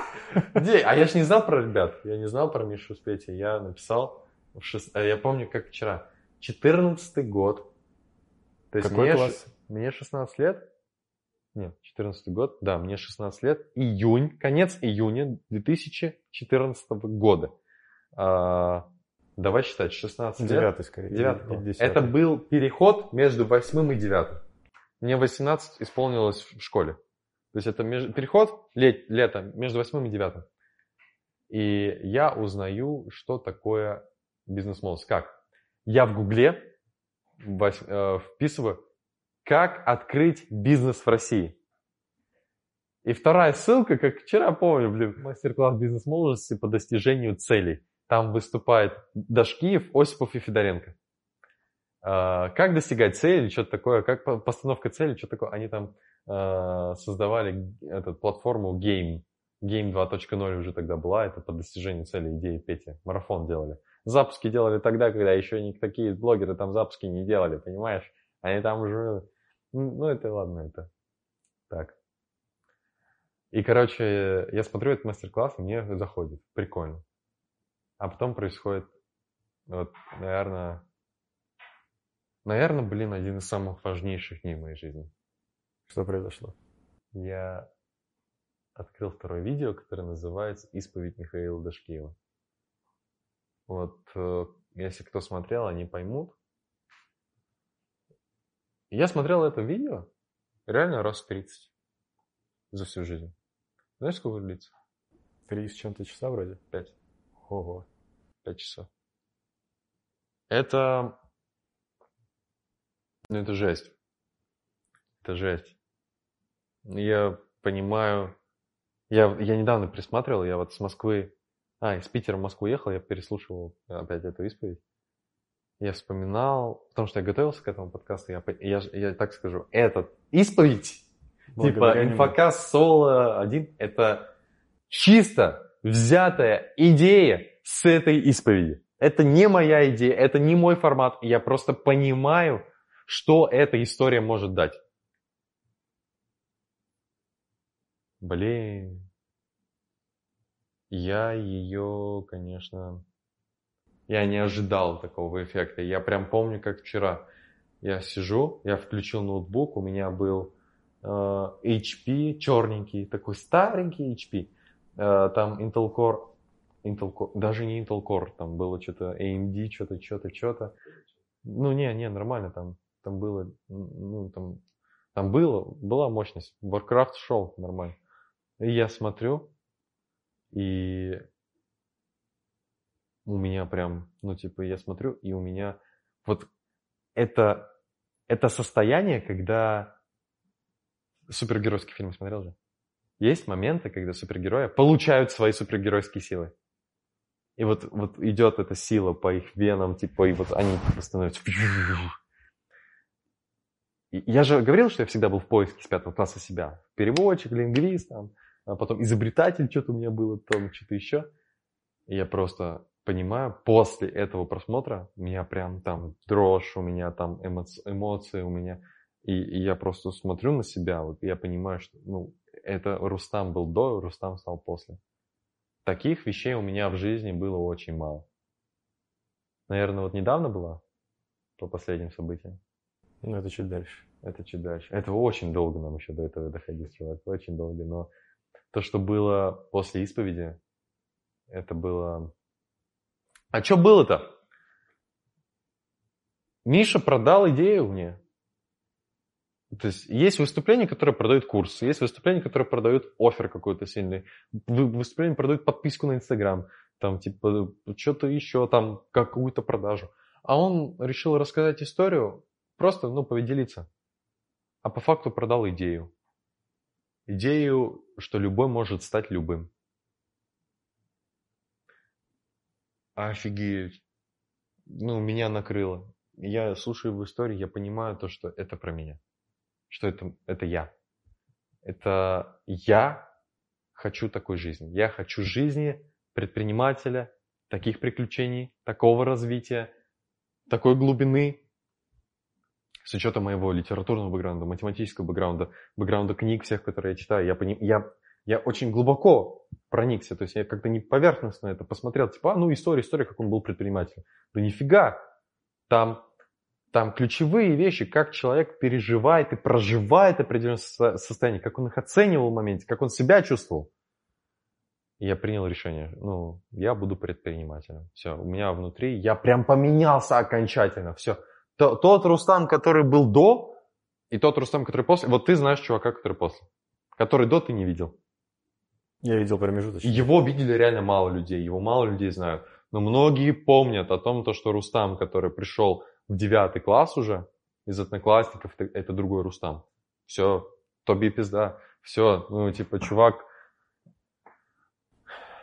Где? А я ж не знал про ребят. Я не знал про Мишу с Петей. Я написал, в шест- а я помню, как вчера. 14 год. То есть Какой мне, класс? ш- мне 16 лет. Нет, 14 год. Да, мне 16 лет. Июнь, конец июня 2014 года. А, давай считать, 16 лет. Девятый, скорее. Девятый. Или десятый. Это был переход между восьмым и девятым. Мне 18 исполнилось в школе. То есть это меж- переход лет, лето между восьмым и девятым. И я узнаю, что такое бизнес-молодость. Как? Я в Гугле э, вписываю, как открыть бизнес в России. И вторая ссылка, как вчера помню, блин, мастер-класс бизнес-молодости по достижению целей. Там выступает Дашкиев, Осипов и Федоренко. А, Как достигать цели, что-то такое, как по- постановка цели, что такое. Они там а, создавали эту платформу Game. Game 2.0 уже тогда была, это по достижению цели идеи Пети. Марафон делали. Запуски делали тогда, когда еще не такие блогеры там запуски не делали, понимаешь? Они там уже... Ну, это ладно, это так. И, короче, я смотрю этот мастер-класс, и мне заходит. Прикольно. А потом происходит, вот, наверное, наверное, блин, один из самых важнейших дней в моей жизни. Что произошло? Я открыл второе видео, которое называется «Исповедь Михаила Дашкиева». Вот, э, если кто смотрел, они поймут. Я смотрел это видео реально раз 30 за всю жизнь. Знаешь, сколько длится? Три с чем-то часа вроде? Пять. Ого. Пять часов. Это... Ну, это жесть. Это жесть. Я понимаю... Я, я недавно присматривал, я вот с Москвы... А, из Питера в Москву ехал, я переслушивал опять эту исповедь. Я вспоминал, потому что я готовился к этому подкасту, я, я, я так скажу, этот исповедь, типа Благодаря нему. инфокас соло один, это чисто взятая идея с этой исповеди. Это не моя идея, это не мой формат. Я просто понимаю, что эта история может дать. Блин. Я ее, конечно, я не ожидал такого эффекта. Я прям помню, как вчера. Я сижу, я включил ноутбук, у меня был э, HP черненький, такой старенький HP. Э, там Intel Core, Intel Core, даже не Intel Core, там было что-то AMD, что-то, что-то, что-то. Ну не, не, нормально там, там было, ну там, там было, была мощность. Warcraft шел нормально. И я смотрю, и у меня прям, ну, типа, я смотрю, и у меня вот это, это состояние, когда супергеройский фильм смотрел же? Есть моменты, когда супергерои получают свои супергеройские силы. И вот, вот идет эта сила по их венам, типа, и вот они становятся... Я же говорил, что я всегда был в поиске с пятого класса себя. Переводчик, лингвист, там, а потом изобретатель, что-то у меня было, там, что-то еще. И я просто понимаю, после этого просмотра у меня прям там дрожь, у меня там эмоции, эмоции у меня. И, и я просто смотрю на себя, вот я понимаю, что ну, это Рустам был до, Рустам стал после. Таких вещей у меня в жизни было очень мало. Наверное, вот недавно было по последним событиям. Ну, это чуть дальше. Это чуть дальше. Это очень долго нам еще до этого доходить, чувак. Очень долго. Но то, что было после исповеди, это было а что было-то? Миша продал идею мне. То есть есть выступления, которые продают курсы, есть выступления, которые продают офер какой-то сильный, выступления продают подписку на Инстаграм, там типа что-то еще, там какую-то продажу. А он решил рассказать историю, просто, ну, поведелиться. А по факту продал идею. Идею, что любой может стать любым. Офигеть. Ну, меня накрыло. Я слушаю в истории, я понимаю то, что это про меня. Что это, это я. Это я хочу такой жизни. Я хочу жизни предпринимателя, таких приключений, такого развития, такой глубины, с учетом моего литературного бэкграунда, математического бэкграунда, бэкграунда книг всех, которые я читаю, я, пони... я я очень глубоко проникся, то есть я как-то не поверхностно это посмотрел, типа, а, ну история, история, как он был предпринимателем. Да нифига, там, там ключевые вещи, как человек переживает и проживает определенное состояние, как он их оценивал в моменте, как он себя чувствовал. И я принял решение, ну, я буду предпринимателем. Все, у меня внутри, я прям поменялся окончательно, все. Тот Рустам, который был до, и тот Рустам, который после, вот ты знаешь чувака, который после. Который до ты не видел. Я видел промежуточный. Его видели реально мало людей, его мало людей знают. Но многие помнят о том, то, что Рустам, который пришел в девятый класс уже, из одноклассников, это, это другой Рустам. Все, Тоби пизда. Все, ну, типа, чувак,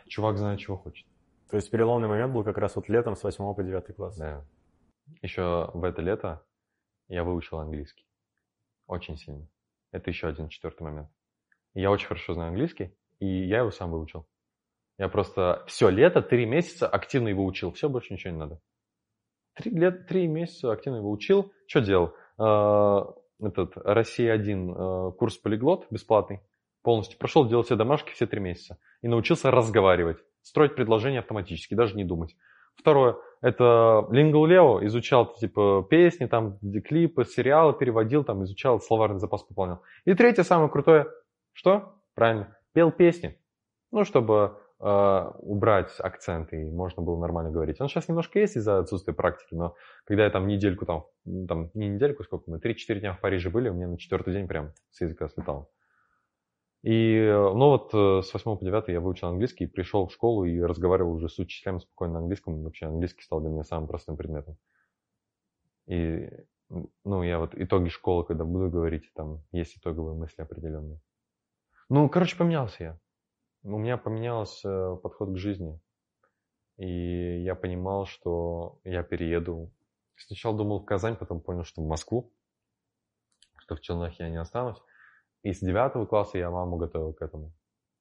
чувак знает, чего хочет. То есть переломный момент был как раз вот летом с 8 по 9 класс. Да. Еще в это лето я выучил английский. Очень сильно. Это еще один четвертый момент. Я очень хорошо знаю английский, и я его сам выучил. Я просто все лето, три месяца активно его учил. Все, больше ничего не надо. Три, лет, три месяца активно его учил. Что делал? Э, этот Россия-1 э, курс полиглот бесплатный. Полностью прошел, делал все домашки все три месяца. И научился разговаривать. Строить предложения автоматически, даже не думать. Второе, это Lingo Leo, изучал типа песни, там клипы, сериалы переводил, там изучал словарный запас пополнял. И третье, самое крутое, что? Правильно, пел песни. Ну, чтобы э, убрать акценты и можно было нормально говорить. Он сейчас немножко есть из-за отсутствия практики, но когда я там недельку, там, там не недельку, сколько мы, 3-4 дня в Париже были, у меня на четвертый день прям с языка слетал. И, ну вот э, с 8 по 9 я выучил английский, пришел в школу и разговаривал уже с учителями спокойно на английском. Вообще английский стал для меня самым простым предметом. И, ну, я вот итоги школы, когда буду говорить, там есть итоговые мысли определенные. Ну, короче, поменялся я. У меня поменялся подход к жизни. И я понимал, что я перееду. Сначала думал в Казань, потом понял, что в Москву, что в Челнах я не останусь. И с девятого класса я маму готовил к этому.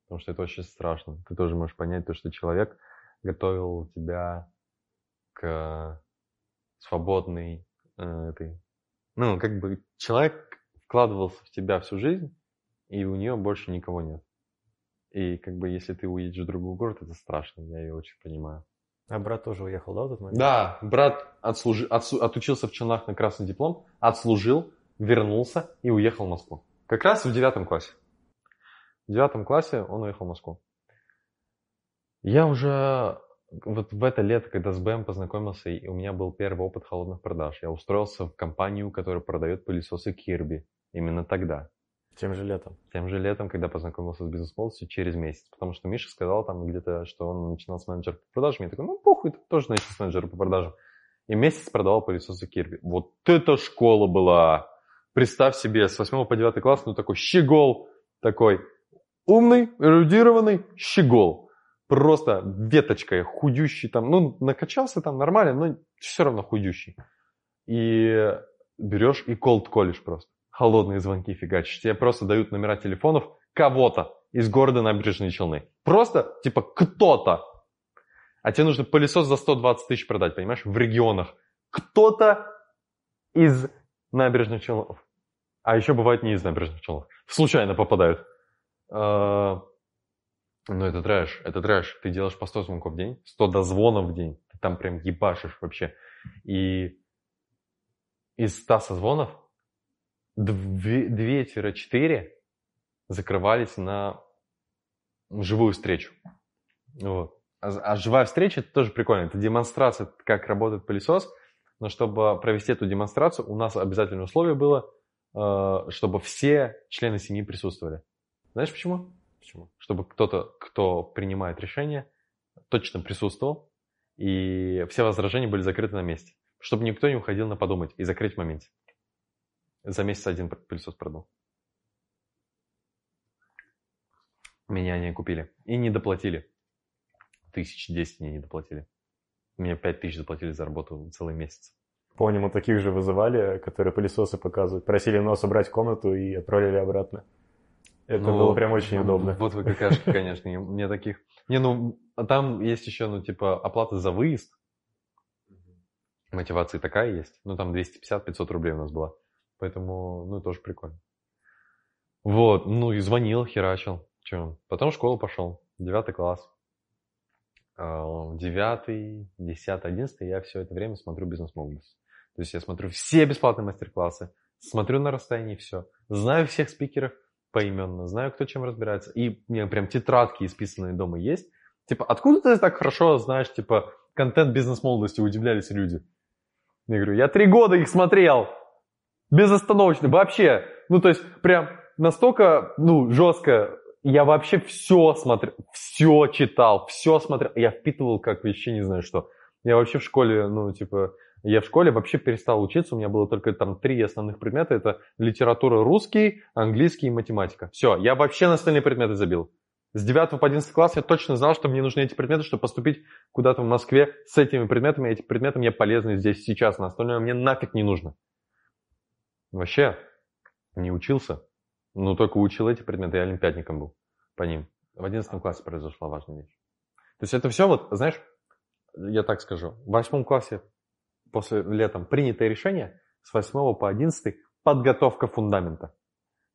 Потому что это очень страшно. Ты тоже можешь понять то, что человек готовил тебя к свободной э, этой... Ну, как бы человек вкладывался в тебя всю жизнь, и у нее больше никого нет. И как бы если ты уедешь в другой город, это страшно, я ее очень понимаю. А брат тоже уехал, да, в тот момент? Да, брат отслужи, отсу, отучился в Челнах на красный диплом, отслужил, вернулся и уехал в Москву. Как раз в девятом классе. В девятом классе он уехал в Москву. Я уже вот в это лето, когда с БМ познакомился, и у меня был первый опыт холодных продаж. Я устроился в компанию, которая продает пылесосы Кирби. Именно тогда. Тем же летом. Тем же летом, когда познакомился с бизнес-молодостью, через месяц. Потому что Миша сказал там где-то, что он начинал с менеджера по продажам. Я такой, ну похуй, ты тоже начал с менеджера по продажам. И месяц продавал пылесосы Кирби. Вот это школа была! Представь себе, с 8 по 9 класс, ну такой щегол, такой умный, эрудированный щегол. Просто веточкой, худющий там, ну накачался там нормально, но все равно худющий. И берешь и колд колешь просто холодные звонки фигачишь. Тебе просто дают номера телефонов кого-то из города Набережные Челны. Просто, типа, кто-то. А тебе нужно пылесос за 120 тысяч продать, понимаешь, в регионах. Кто-то из Набережных Челнов. А еще бывает не из Набережных Челнов. Случайно попадают. А, ну, это трэш, это трэш. Ты делаешь по 100 звонков в день, 100 дозвонов в день. Ты там прям ебашишь вообще. И из 100 созвонов 2-4 закрывались на живую встречу. Вот. А, а живая встреча это тоже прикольно. Это демонстрация, как работает пылесос. Но чтобы провести эту демонстрацию, у нас обязательное условие было, э, чтобы все члены семьи присутствовали. Знаешь почему? Почему? Чтобы кто-то, кто принимает решение, точно присутствовал, и все возражения были закрыты на месте. Чтобы никто не уходил на подумать и закрыть в моменте. За месяц один пылесос продал. Меня не купили. И не доплатили. Тысяч десять мне не доплатили. Мне пять тысяч заплатили за работу целый месяц. Помню, мы таких же вызывали, которые пылесосы показывают. Просили нас убрать комнату и отправили обратно. Это ну, было прям очень удобно. Вот вы какашки, конечно. Мне таких... Не, ну, а там есть еще, ну, типа, оплата за выезд. Мотивация такая есть. Ну, там 250-500 рублей у нас была. Поэтому, ну, тоже прикольно. Вот, ну и звонил, херачил. Че? Потом в школу пошел, девятый класс. А, девятый, десятый, одиннадцатый я все это время смотрю бизнес-молодость. То есть я смотрю все бесплатные мастер-классы, смотрю на расстоянии все. Знаю всех спикеров поименно, знаю, кто чем разбирается. И у меня прям тетрадки исписанные дома есть. Типа, откуда ты так хорошо знаешь, типа, контент бизнес-молодости, удивлялись люди. Я говорю, я три года их смотрел. Безостановочно, вообще. Ну, то есть, прям настолько, ну, жестко. Я вообще все смотрел, все читал, все смотрел. Я впитывал как вообще не знаю что. Я вообще в школе, ну, типа, я в школе вообще перестал учиться, у меня было только там три основных предмета. Это литература русский, английский и математика. Все, я вообще на остальные предметы забил. С 9 по 11 класс я точно знал, что мне нужны эти предметы, чтобы поступить куда-то в Москве с этими предметами. Эти предметы мне полезны здесь сейчас, на остальное мне нафиг не нужно. Вообще не учился, но только учил эти предметы, я олимпиадником был по ним. В 11 классе произошла важная вещь. То есть это все вот, знаешь, я так скажу, в восьмом классе после летом принятое решение, с 8 по 11 подготовка фундамента.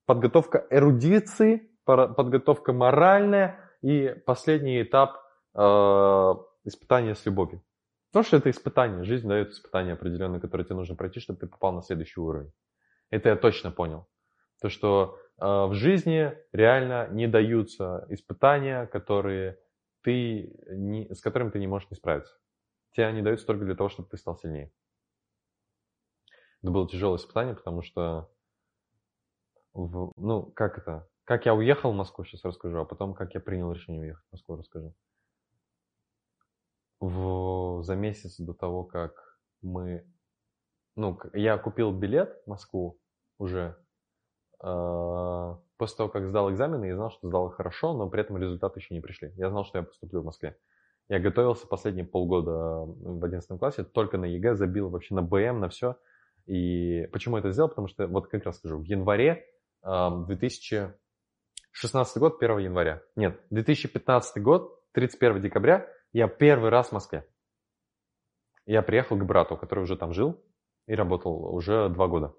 Подготовка эрудиции, подготовка моральная и последний этап э, испытания с любовью. Потому что это испытание, жизнь дает испытания определенные, которые тебе нужно пройти, чтобы ты попал на следующий уровень. Это я точно понял. То, что э, в жизни реально не даются испытания, которые ты не, с которыми ты не можешь не справиться. Тебе они даются только для того, чтобы ты стал сильнее. Это было тяжелое испытание, потому что, в, ну, как это? Как я уехал в Москву, сейчас расскажу, а потом, как я принял решение уехать в Москву, расскажу. В, за месяц до того, как мы... Ну, я купил билет в Москву, уже а, после того, как сдал экзамены, я знал, что сдал хорошо, но при этом результаты еще не пришли. Я знал, что я поступлю в Москве. Я готовился последние полгода в 11 классе, только на ЕГЭ забил вообще на БМ, на все. И почему это сделал? Потому что, вот как раз скажу, в январе 2013 16 год, 1 января. Нет, 2015 год, 31 декабря, я первый раз в Москве. Я приехал к брату, который уже там жил и работал уже два года.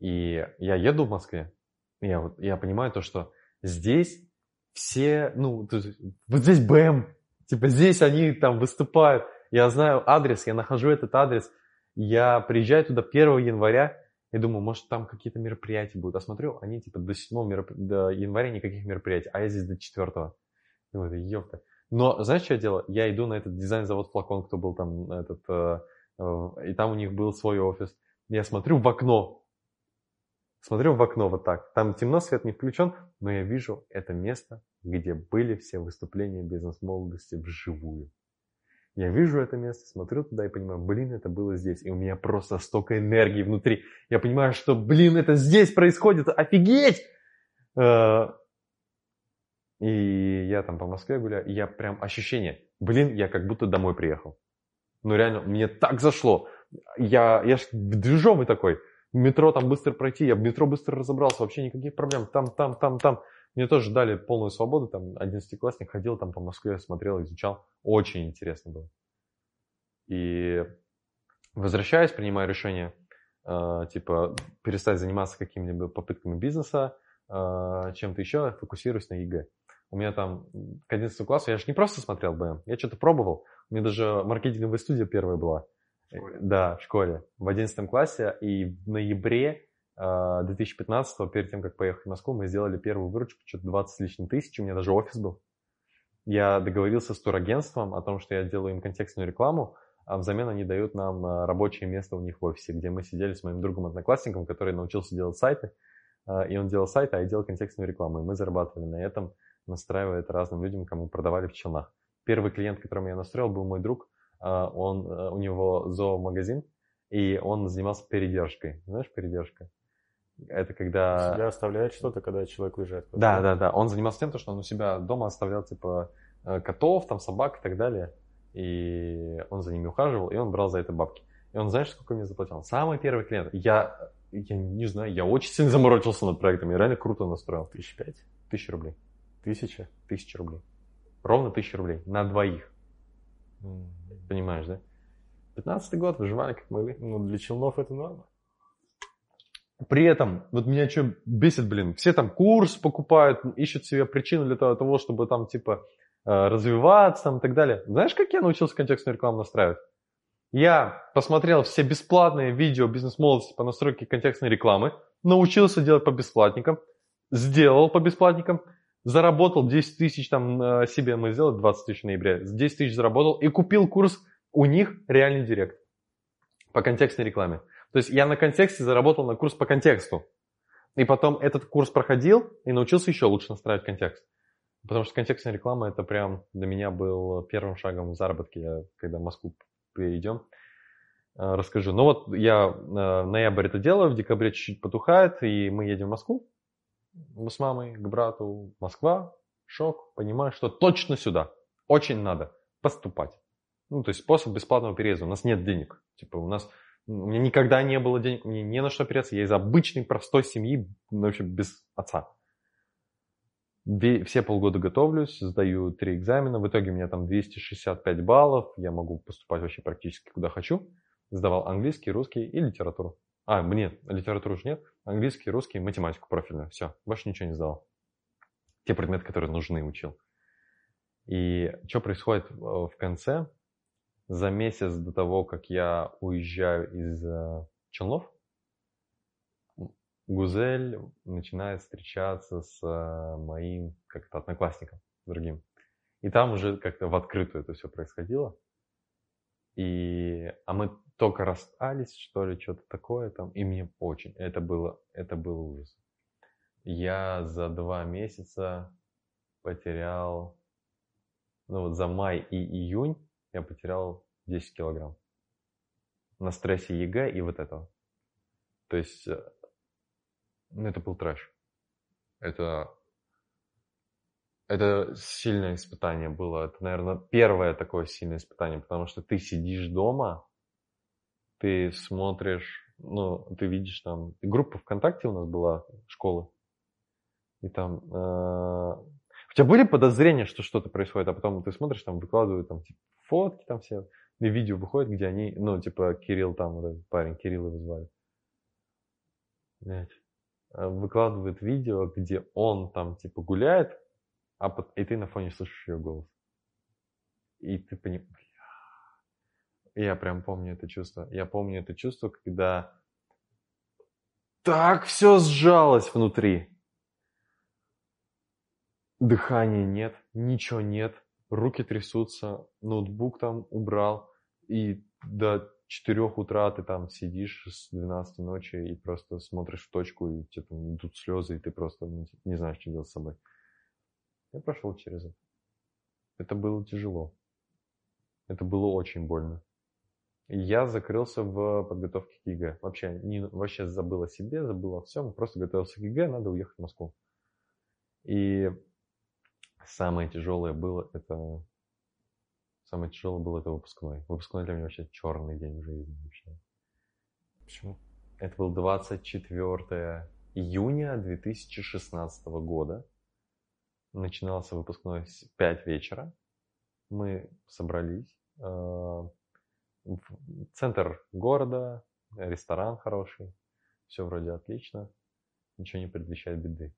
И я еду в Москве, я, вот, я понимаю то, что здесь все, ну, вот здесь БМ, типа здесь они там выступают. Я знаю адрес, я нахожу этот адрес, я приезжаю туда 1 января, и думаю, может там какие-то мероприятия будут. А смотрю, они типа до 7 мероп... до января никаких мероприятий, а я здесь до 4. Думаю, ёпта. Но знаешь, что я делаю? Я иду на этот дизайн-завод Флакон, кто был там, этот, э, э, и там у них был свой офис. Я смотрю в окно, смотрю в окно вот так. Там темно, свет не включен, но я вижу это место, где были все выступления бизнес-молодости вживую. Я вижу это место, смотрю туда и понимаю, блин, это было здесь. И у меня просто столько энергии внутри. Я понимаю, что, блин, это здесь происходит, офигеть! Э, и я там по Москве гуляю, и я прям ощущение, блин, я как будто домой приехал. Ну реально, мне так зашло. Я, я ж движовый такой. В метро там быстро пройти, я в метро быстро разобрался, вообще никаких проблем. Там, там, там, там. Мне тоже дали полную свободу, там, одиннадцатиклассник ходил там по Москве, смотрел, изучал. Очень интересно было. И возвращаясь, принимаю решение, э, типа, перестать заниматься какими-либо попытками бизнеса, э, чем-то еще, фокусируюсь на ЕГЭ. У меня там к 11 классу, я же не просто смотрел БМ, я что-то пробовал. У меня даже маркетинговая студия первая была. В да, в школе. В 11 классе. И в ноябре 2015, а, перед тем, как поехать в Москву, мы сделали первую выручку, что-то 20 с лишним тысяч, у меня даже офис был. Я договорился с турагентством о том, что я делаю им контекстную рекламу, а взамен они дают нам а, рабочее место у них в офисе, где мы сидели с моим другом-одноклассником, который научился делать сайты, а, и он делал сайты, а я делал контекстную рекламу, и мы зарабатывали на этом, настраивая это разным людям, кому продавали в челнах. Первый клиент, которому я настроил, был мой друг, он, у него зоомагазин, и он занимался передержкой. Знаешь, передержка? Это когда... Себя оставляет что-то, когда человек уезжает. Да, да, да. Он занимался тем, что он у себя дома оставлял, типа, э, котов, там, собак и так далее. И он за ними ухаживал, и он брал за это бабки. И он, знаешь, сколько мне заплатил? Самый первый клиент. Я, я не знаю, я очень сильно заморочился над проектом. Я реально круто настроил. Тысяч пять? Тысяча рублей. Тысяча? Тысяча рублей. Ровно тысяча рублей. На двоих. Понимаешь, да? Пятнадцатый год, выживали как могли. Ну, для челнов это норма. При этом, вот меня что бесит, блин, все там курс покупают, ищут себе причину для того, чтобы там типа э, развиваться там, и так далее. Знаешь, как я научился контекстную рекламу настраивать? Я посмотрел все бесплатные видео бизнес-молодости по настройке контекстной рекламы, научился делать по бесплатникам, сделал по бесплатникам, заработал 10 тысяч там э, себе, мы сделали 20 тысяч в ноябре, 10 тысяч заработал и купил курс у них реальный директ по контекстной рекламе. То есть я на контексте заработал на курс по контексту. И потом этот курс проходил и научился еще лучше настраивать контекст. Потому что контекстная реклама это прям для меня был первым шагом в заработке, я, когда в Москву перейдем. Э, расскажу. Ну вот я э, ноябрь это делаю, в декабре чуть-чуть потухает, и мы едем в Москву с мамой, к брату. Москва, шок, понимаю, что точно сюда. Очень надо поступать. Ну, то есть способ бесплатного переезда. У нас нет денег. Типа у нас у меня никогда не было денег, мне не на что опереться. Я из обычной, простой семьи, ну, вообще без отца. Все полгода готовлюсь, сдаю три экзамена. В итоге у меня там 265 баллов. Я могу поступать вообще практически куда хочу. Сдавал английский, русский и литературу. А, нет, литературу уже нет. Английский, русский, математику профильную. Все, больше ничего не сдавал. Те предметы, которые нужны, учил. И что происходит э, в конце? за месяц до того, как я уезжаю из э, Челнов, Гузель начинает встречаться с э, моим как-то одноклассником другим. И там уже как-то в открытую это все происходило. И, а мы только расстались, что ли, что-то такое там. И мне очень, это было, это был ужас. Я за два месяца потерял, ну вот за май и июнь я потерял 10 килограмм. На стрессе ЕГЭ и вот этого. То есть, э, ну, это был трэш. Это, это сильное испытание было. Это, наверное, первое такое сильное испытание, потому что ты сидишь дома, ты смотришь, ну, ты видишь там... Группа ВКонтакте у нас была, школы. И там... Э, у тебя были подозрения, что что-то происходит, а потом ты смотришь, там выкладывают там типа, фотки там все, и видео выходит, где они, ну, типа, Кирилл там, вот этот парень, Кирилл его звали. Э, выкладывает видео, где он там, типа, гуляет, а под... и ты на фоне слышишь ее голос. И ты понимаешь... Я прям помню это чувство. Я помню это чувство, когда так все сжалось внутри. Дыхания нет, ничего нет, руки трясутся, ноутбук там убрал, и до 4 утра ты там сидишь с 12 ночи и просто смотришь в точку, и тебе там идут слезы, и ты просто не знаешь, что делать с собой. Я прошел через это. Это было тяжело. Это было очень больно. Я закрылся в подготовке к ЕГЭ. Вообще, не, вообще забыл о себе, забыл о всем. Просто готовился к ЕГЭ, надо уехать в Москву. И самое тяжелое было это... Самое тяжелое было это выпускной. Выпускной для меня вообще черный день в жизни вообще. Почему? Это был 24 июня 2016 года. Начинался выпускной с 5 вечера. Мы собрались а, центр города, ресторан хороший, все вроде отлично, ничего не предвещает беды.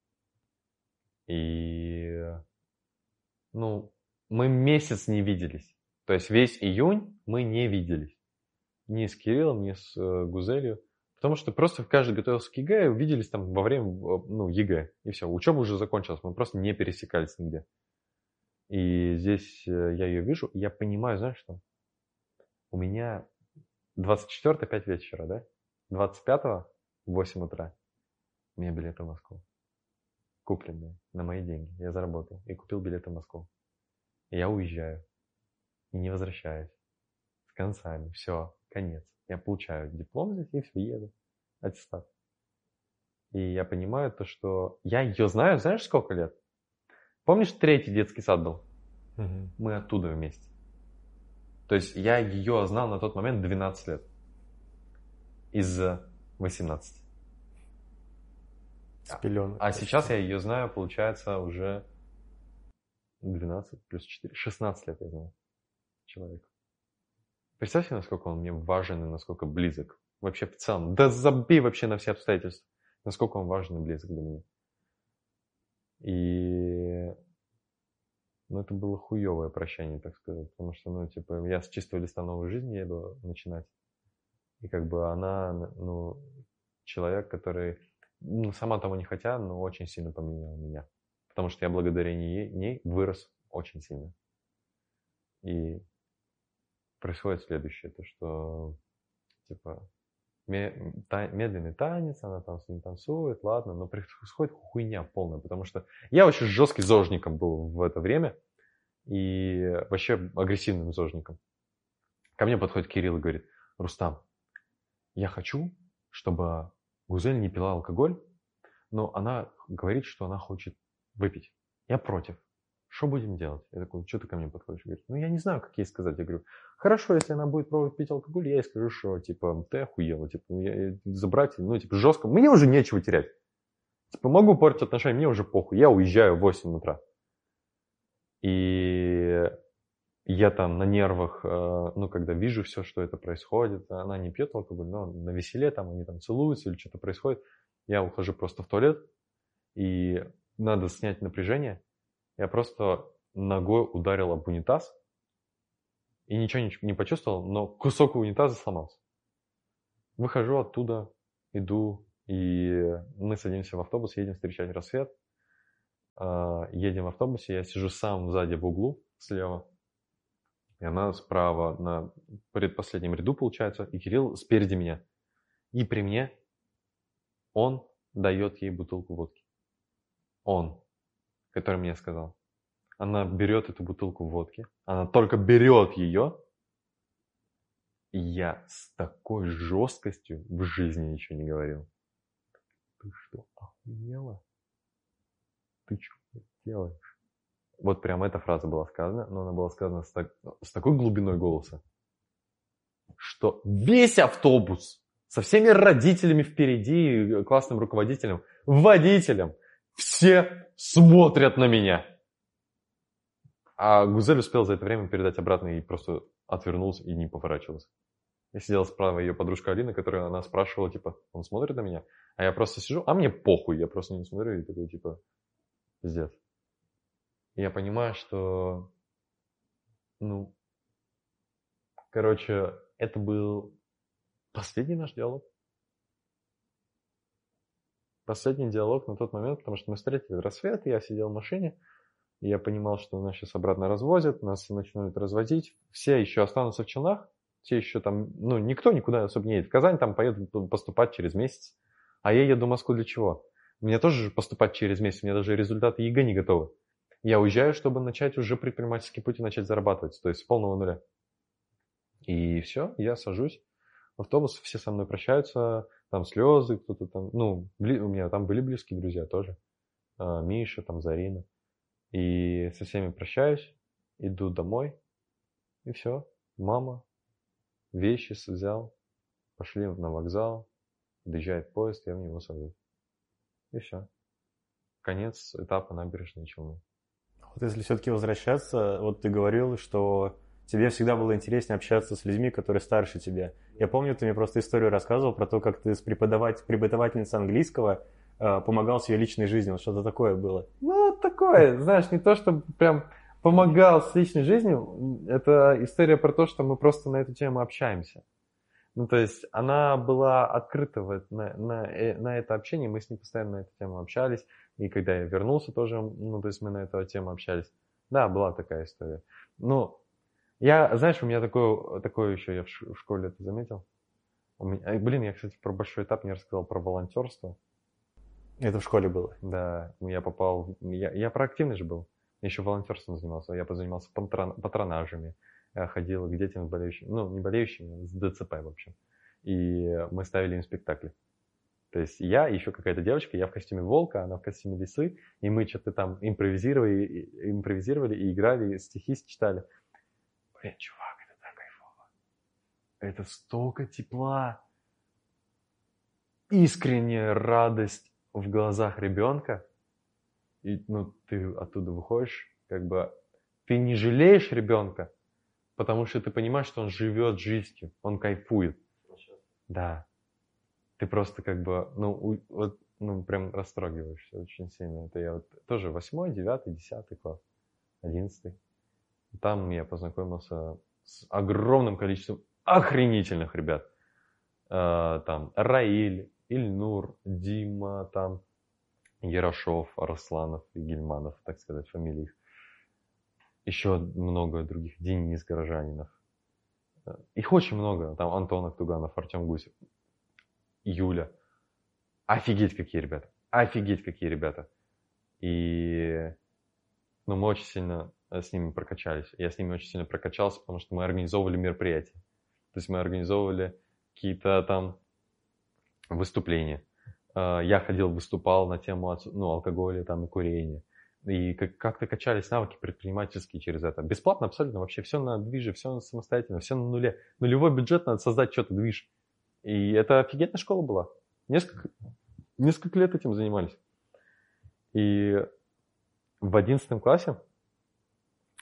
И, ну, мы месяц не виделись. То есть весь июнь мы не виделись. Ни с Кириллом, ни с э, Гузелью. Потому что просто каждый готовился к ЕГЭ, увиделись там во время ну, ЕГЭ. И все, учеба уже закончилась, мы просто не пересекались нигде. И здесь э, я ее вижу, я понимаю, знаешь что? У меня 24 5 вечера, да? 25 в 8 утра у меня билеты в Москву. Купленные на мои деньги. Я заработал и купил билеты в Москву. И я уезжаю. И не возвращаюсь. С концами. Все, конец. Я получаю диплом здесь и все, еду. Аттестат. И я понимаю то, что я ее знаю, знаешь, сколько лет? Помнишь, третий детский сад был? Угу. Мы оттуда вместе. То есть я ее знал на тот момент 12 лет. Из 18. С пеленок. А сейчас я ее знаю, получается, уже 12 плюс 4. 16 лет я знаю человека. Представьте, насколько он мне важен и насколько близок. Вообще в целом. Да забей вообще на все обстоятельства. Насколько он важен и близок для меня. И ну, это было хуевое прощание, так сказать. Потому что, ну, типа, я с чистого листа новой жизни еду начинать. И как бы она, ну, человек, который, ну, сама того не хотя, но очень сильно поменял меня. Потому что я благодаря ней, ней вырос очень сильно. И происходит следующее, то что, типа, медленный танец, она там с ним танцует, ладно, но происходит хуйня полная, потому что я очень жесткий зожником был в это время и вообще агрессивным зожником. Ко мне подходит Кирилл и говорит, Рустам, я хочу, чтобы Гузель не пила алкоголь, но она говорит, что она хочет выпить. Я против что будем делать? Я такой, что ты ко мне подходишь? Говорит, ну я не знаю, как ей сказать. Я говорю, хорошо, если она будет пробовать пить алкоголь, я ей скажу, что типа ты охуела, типа я, забрать, ну типа жестко, мне уже нечего терять. Типа могу портить отношения, мне уже похуй, я уезжаю в 8 утра. И я там на нервах, э, ну, когда вижу все, что это происходит, она не пьет алкоголь, но на веселе там они там целуются или что-то происходит, я ухожу просто в туалет, и надо снять напряжение, я просто ногой ударил об унитаз и ничего не, почувствовал, но кусок унитаза сломался. Выхожу оттуда, иду, и мы садимся в автобус, едем встречать рассвет. А, едем в автобусе, я сижу сам сзади в углу, слева. И она справа на предпоследнем ряду, получается, и Кирилл спереди меня. И при мне он дает ей бутылку водки. Он который мне сказал. Она берет эту бутылку водки, она только берет ее, и я с такой жесткостью в жизни ничего не говорил. Ты что, охуела? Ты что делаешь? Вот прям эта фраза была сказана, но она была сказана с, так, с такой глубиной голоса, что весь автобус со всеми родителями впереди, классным руководителем, водителем – все смотрят на меня. А Гузель успел за это время передать обратно и просто отвернулся и не поворачивался. Я сидела справа ее подружка Алина, которая она спрашивала, типа, он смотрит на меня? А я просто сижу, а мне похуй, я просто не смотрю и такой, типа, пиздец. И я понимаю, что, ну, короче, это был последний наш диалог. Последний диалог на тот момент, потому что мы встретили рассвет, я сидел в машине, и я понимал, что нас сейчас обратно развозят, нас начинают развозить. Все еще останутся в Челнах, все еще там, ну, никто никуда особо не едет. В Казань там поедут поступать через месяц. А я еду в Москву для чего? Мне тоже поступать через месяц, у меня даже результаты ЕГЭ не готовы. Я уезжаю, чтобы начать уже предпринимательский путь и начать зарабатывать, то есть с полного нуля. И все, я сажусь в автобус, все со мной прощаются, там слезы, кто-то там, ну, у меня там были близкие друзья тоже, а, Миша, там Зарина. И со всеми прощаюсь, иду домой, и все, мама, вещи взял, пошли на вокзал, доезжает поезд, я в него сажусь. И все. Конец этапа набережной Челны. Вот если все-таки возвращаться, вот ты говорил, что тебе всегда было интереснее общаться с людьми, которые старше тебя. Я помню, ты мне просто историю рассказывал про то, как ты с преподавать, преподавательницей английского э, помогал с ее личной жизнью. Вот что-то такое было. Ну, такое, знаешь, не то, что прям помогал с личной жизнью. Это история про то, что мы просто на эту тему общаемся. Ну, то есть она была открыта на, на, э, на это общение, мы с ней постоянно на эту тему общались. И когда я вернулся тоже, ну, то есть мы на эту тему общались. Да, была такая история. Ну, я, знаешь, у меня такое, такое еще, я в школе это заметил. У меня, э, блин, я, кстати, про большой этап не рассказал про волонтерство. Это в школе было? Да, я попал, я, я проактивный же был. Я еще волонтерством занимался, я позанимался патрон, патронажами, я ходил к детям с болеющими, ну, не болеющими, с ДЦП, в общем. И мы ставили им спектакли. То есть я, еще какая-то девочка, я в костюме волка, она в костюме лисы, и мы что-то там импровизировали, импровизировали и играли, и стихи читали. Блин, чувак, это так кайфово. Это столько тепла. Искренняя радость в глазах ребенка. И ну, ты оттуда выходишь, как бы ты не жалеешь ребенка, потому что ты понимаешь, что он живет жизнью, он кайфует. Да. Ты просто как бы, ну, вот, ну, прям растрогиваешься очень сильно. Это я вот тоже восьмой, девятый, десятый класс, одиннадцатый. Там я познакомился с огромным количеством охренительных ребят. А, там Раиль, Ильнур, Дима, там Ярошов, Арсланов и Гельманов, так сказать, фамилии их. Еще много других. Денис Горожанинов. Их очень много. Там Антон Актуганов, Артем Гусев, Юля. Офигеть, какие ребята. Офигеть, какие ребята. И ну, мы очень сильно Э, с ними прокачались. Я с ними очень сильно прокачался, потому что мы организовывали мероприятия. То есть мы организовывали какие-то там выступления. Э, я ходил, выступал на тему ну, алкоголя там, и курения. И как-то качались навыки предпринимательские через это. Бесплатно абсолютно, вообще все на движе, все самостоятельно, все на нуле. Нулевой бюджет надо создать что-то движ. И это офигенная школа была. Несколько, несколько лет этим занимались. И в одиннадцатом классе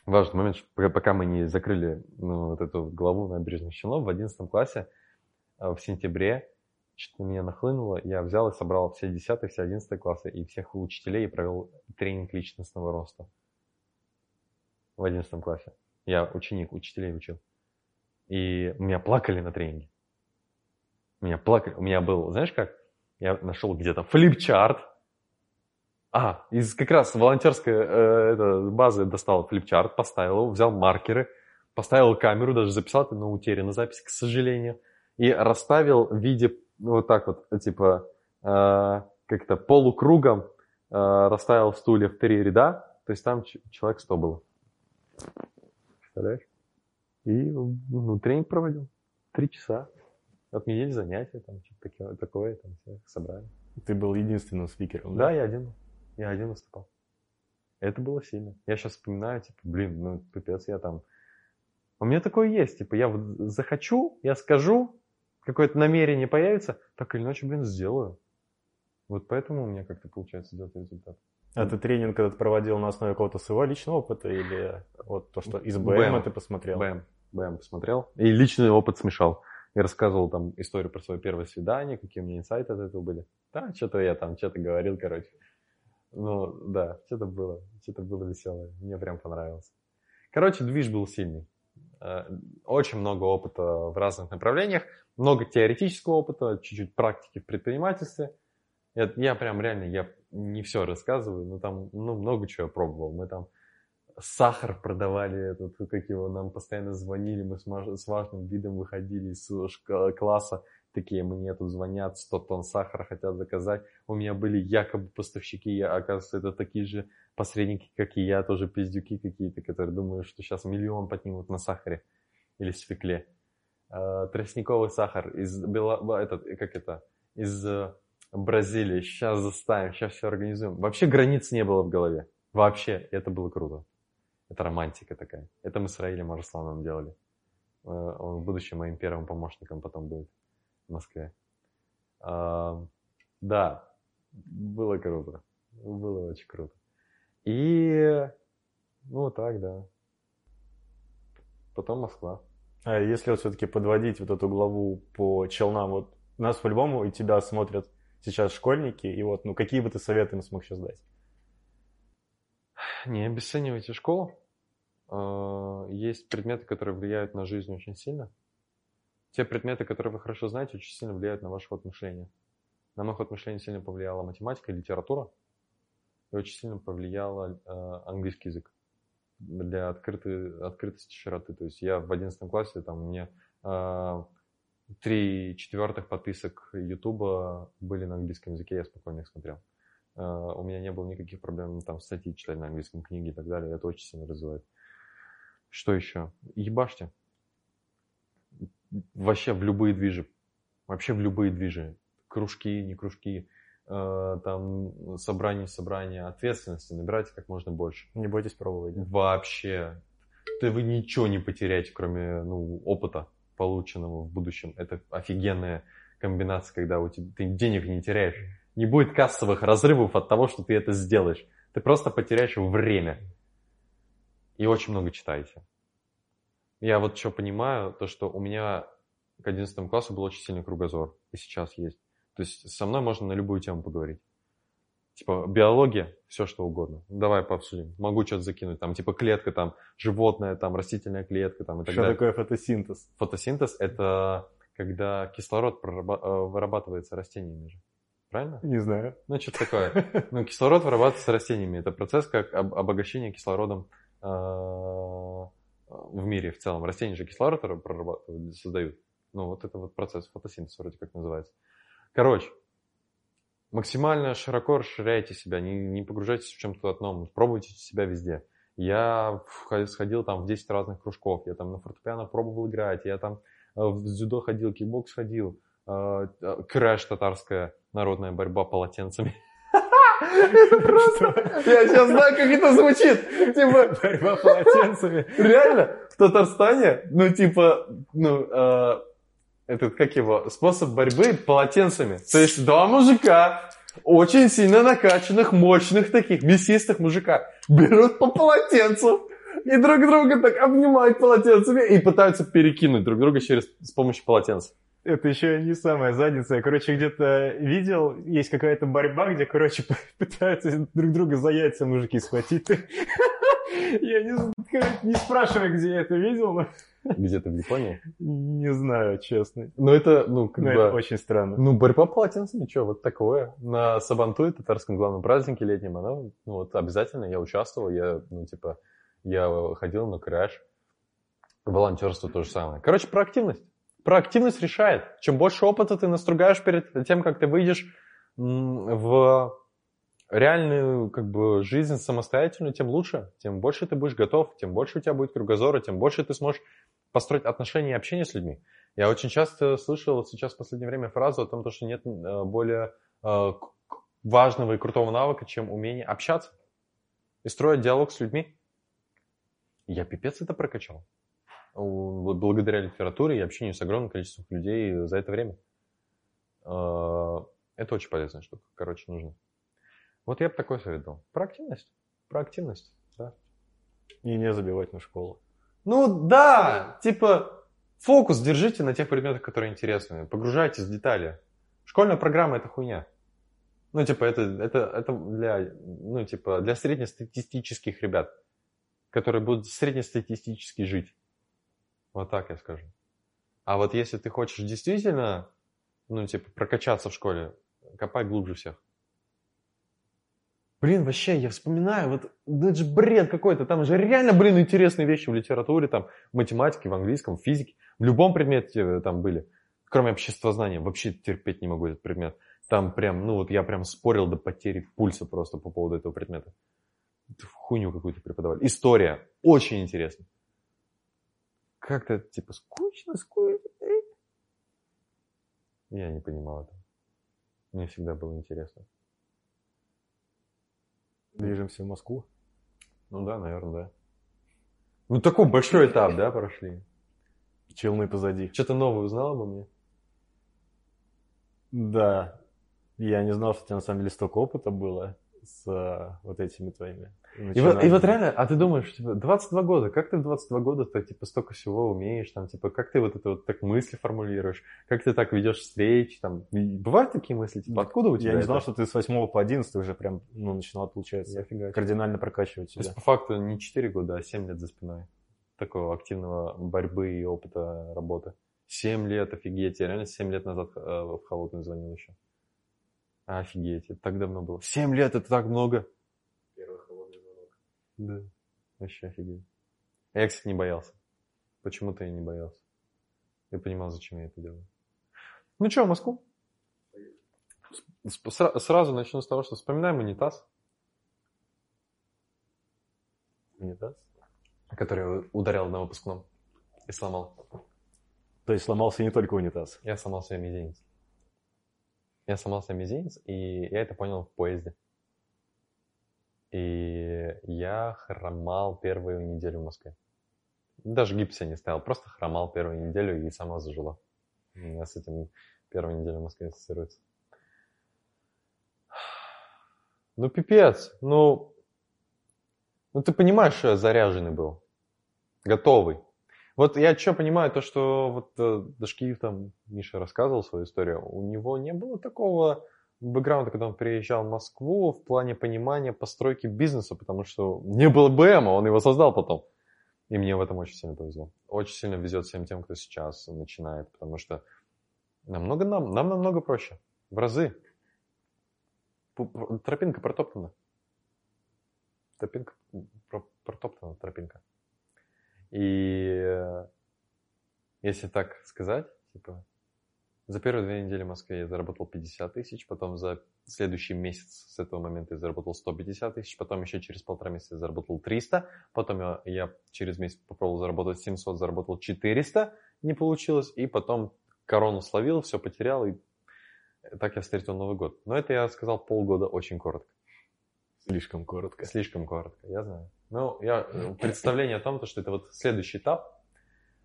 важный момент, пока мы не закрыли ну, вот эту главу набережных Челнов, в 11 классе э, в сентябре что-то меня нахлынуло, я взял и собрал все 10 все 11 классы и всех учителей и провел тренинг личностного роста в 11 классе. Я ученик, учителей учил. И меня плакали на тренинге. Меня плакали. У меня был, знаешь как? Я нашел где-то флипчарт, а, из как раз волонтерской э, это, базы достал флипчарт, поставил его, взял маркеры, поставил камеру, даже записал это на утере на запись, к сожалению, и расставил в виде вот так вот, типа, э, как-то полукругом э, расставил стулья в три ряда, то есть там человек 100 было. Представляешь? И ну, тренинг проводил. Три часа. Неделю занятия, там, что-то такое, такое там, все собрали. Ты был единственным спикером, да? Да, я один был. Я один выступал. Это было сильно. Я сейчас вспоминаю, типа, блин, ну пипец, я там... У меня такое есть, типа, я вот захочу, я скажу, какое-то намерение появится, так или иначе, блин, сделаю. Вот поэтому у меня как-то получается делать результат. А ты тренинг этот проводил на основе какого-то своего личного опыта или вот то, что из БМ ты посмотрел? БМ, БМ посмотрел. И личный опыт смешал. Я рассказывал там историю про свое первое свидание, какие у меня инсайты от этого были. Да, что-то я там, что-то говорил, короче. Ну, да, что-то было, что-то было веселое. Мне прям понравилось. Короче, движ был сильный. Э, очень много опыта в разных направлениях, много теоретического опыта, чуть-чуть практики в предпринимательстве. Я, я прям реально, я не все рассказываю, но там ну, много чего пробовал. Мы там сахар продавали, этот, как его, нам постоянно звонили, мы с, с важным видом выходили из класса, такие, мне тут звонят, 100 тонн сахара хотят заказать. У меня были якобы поставщики, я, оказывается, это такие же посредники, как и я, тоже пиздюки какие-то, которые думают, что сейчас миллион поднимут на сахаре или свекле. Э, тростниковый сахар из, Бела, этот, как это, из э, Бразилии. Сейчас заставим, сейчас все организуем. Вообще границ не было в голове. Вообще, это было круто. Это романтика такая. Это мы с Раилем Арсланом делали. Э, он в будущем моим первым помощником потом будет в Москве. А, да, было круто. Было очень круто. И, ну, так, да. Потом Москва. А если вот все-таки подводить вот эту главу по челнам, вот нас по-любому и тебя смотрят сейчас школьники, и вот, ну, какие бы ты советы им смог сейчас дать? Не обесценивайте школу. А, есть предметы, которые влияют на жизнь очень сильно. Те предметы, которые вы хорошо знаете, очень сильно влияют на ваш ход мышления. На мой ход мышления сильно повлияла математика и литература. И очень сильно повлиял э, английский язык для открытой, открытости широты. То есть я в 11 классе, там у меня э, три четвертых подписок Ютуба были на английском языке, я спокойно их смотрел. Э, у меня не было никаких проблем там статьи читать на английском, книги и так далее. Это очень сильно развивает. Что еще? Ебашьте вообще в любые движи, вообще в любые движи, кружки, не кружки, э, там собрания, собрания, ответственности набирайте как можно больше. Не бойтесь пробовать. Вообще. Ты вы ничего не потеряете, кроме ну, опыта, полученного в будущем. Это офигенная комбинация, когда у тебя, ты денег не теряешь. Не будет кассовых разрывов от того, что ты это сделаешь. Ты просто потеряешь время. И очень много читайте. Я вот что понимаю, то что у меня к 11 классу был очень сильный кругозор, и сейчас есть. То есть со мной можно на любую тему поговорить. Типа биология, все что угодно. Давай пообсудим. Могу что-то закинуть. Там типа клетка, там животное, там растительная клетка, там и так что далее. Что такое фотосинтез? Фотосинтез это когда кислород э, вырабатывается растениями же. Правильно? Не знаю. Ну, что-то такое. Ну, кислород вырабатывается растениями. Это процесс как обогащение кислородом э, в мире в целом. Растения же кислород прорабатывают, создают. Ну, вот это вот процесс фотосинтеза вроде как называется. Короче, максимально широко расширяйте себя, не, не погружайтесь в чем-то одном, пробуйте себя везде. Я сходил там в 10 разных кружков, я там на фортепиано пробовал играть, я там э, в дзюдо ходил, кикбокс ходил, э, э, корэш татарская народная борьба полотенцами. [LAUGHS] Это просто... Я сейчас знаю, как это звучит. Типа... Борьба полотенцами. Реально, в Татарстане, ну, типа, ну, э, этот, как его, способ борьбы полотенцами. То есть два мужика, очень сильно накачанных, мощных таких, мясистых мужика, берут по полотенцу и друг друга так обнимают полотенцами и пытаются перекинуть друг друга через, с помощью полотенца. Это еще не самая задница. Я, короче, где-то видел, есть какая-то борьба, где, короче, [LAUGHS] пытаются друг друга за яйца мужики схватить. [LAUGHS] Я не, не спрашиваю, где я это видел, но... [LAUGHS] Где-то в Японии? Не знаю, честно. Но это, ну, как но бы... это очень странно. Ну, борьба полотенцами, что, вот такое. На Сабантуе, татарском главном празднике летнем, она, ну, вот обязательно я участвовал, я, ну, типа, я ходил на краш. Волонтерство то же самое. Короче, про активность. Проактивность решает. Чем больше опыта ты настругаешь перед тем, как ты выйдешь в реальную как бы, жизнь самостоятельную, тем лучше. Тем больше ты будешь готов, тем больше у тебя будет кругозора, тем больше ты сможешь построить отношения и общение с людьми. Я очень часто слышал сейчас в последнее время фразу о том, что нет э, более э, важного и крутого навыка, чем умение общаться и строить диалог с людьми. Я пипец это прокачал благодаря литературе и общению с огромным количеством людей за это время. А, Это очень полезная штука. Короче, нужно. Вот я бы такой совет дал. Про активность. Про активность, да. И не забивать на школу. Ну да, типа фокус держите на тех предметах, которые интересны. Погружайтесь в детали. Школьная программа это хуйня. Ну, типа, это, это, это для, ну, типа, для среднестатистических ребят, которые будут среднестатистически жить. Вот так я скажу. А вот если ты хочешь действительно, ну, типа, прокачаться в школе, копай глубже всех. Блин, вообще, я вспоминаю, вот, ну, это же бред какой-то, там же реально, блин, интересные вещи в литературе, там, в математике, в английском, в физике, в любом предмете э, там были, кроме обществознания, вообще терпеть не могу этот предмет. Там прям, ну вот я прям спорил до потери пульса просто по поводу этого предмета. Хуйню какую-то преподавали. История. Очень интересно. Как-то типа скучно, скучно. Я не понимал это. Мне всегда было интересно. Движемся в Москву. Ну да, наверное, да. Ну такой большой этап, да, прошли. Челны позади. Что-то новое узнал обо мне? Да. Я не знал, что у тебя на самом деле столько опыта было с а, вот этими твоими. И вот, и вот реально, а ты думаешь, типа, 22 года, как ты в 22 года так, типа, столько всего умеешь, там, типа, как ты вот это вот так мысли формулируешь, как ты так ведешь встречи, там, бывают такие мысли, типа, откуда у тебя Я не это? знал, что ты с 8 по 11 уже прям, ну, начинал, получается, Нифига кардинально прокачивать То есть, себя. по факту, не 4 года, а 7 лет за спиной. Такого активного борьбы и опыта работы. 7 лет, офигеть. Я реально 7 лет назад э, в холодную звонил еще. Офигеть, это так давно было. 7 лет, это так много. Да, вообще офигеть. А Я, кстати, не боялся. Почему-то я не боялся. Я понимал, зачем я это делаю. Ну что, Москву? С- Сразу начну с того, что вспоминаем унитаз, Унитаз. который ударял на выпускном и сломал. То есть сломался не только унитаз. Я сломал себе мизинец. Я сломал себе мизинец, и я это понял в поезде. И я хромал первую неделю в Москве. Даже гипс я не ставил, просто хромал первую неделю и сама зажила. У меня с этим первая неделя в Москве ассоциируется. Ну, пипец. Ну, ну, ты понимаешь, что я заряженный был. Готовый. Вот я что понимаю, то, что вот э, Дашкиев там, Миша рассказывал свою историю, у него не было такого бэкграунда, когда он приезжал в Москву в плане понимания постройки бизнеса, потому что не было БМа, он его создал потом. И мне в этом очень сильно повезло. Очень сильно везет всем тем, кто сейчас начинает, потому что намного нам, нам намного проще. В разы. Тропинка протоптана. Тропинка про- протоптана, тропинка. И э, если так сказать, типа, за первые две недели в Москве я заработал 50 тысяч, потом за следующий месяц с этого момента я заработал 150 тысяч, потом еще через полтора месяца я заработал 300, потом я, я через месяц попробовал заработать 700, заработал 400, не получилось, и потом корону словил, все потерял, и так я встретил Новый год. Но это я сказал полгода очень коротко. Слишком коротко. Слишком коротко, я знаю. Ну, я представление о том, то, что это вот следующий этап.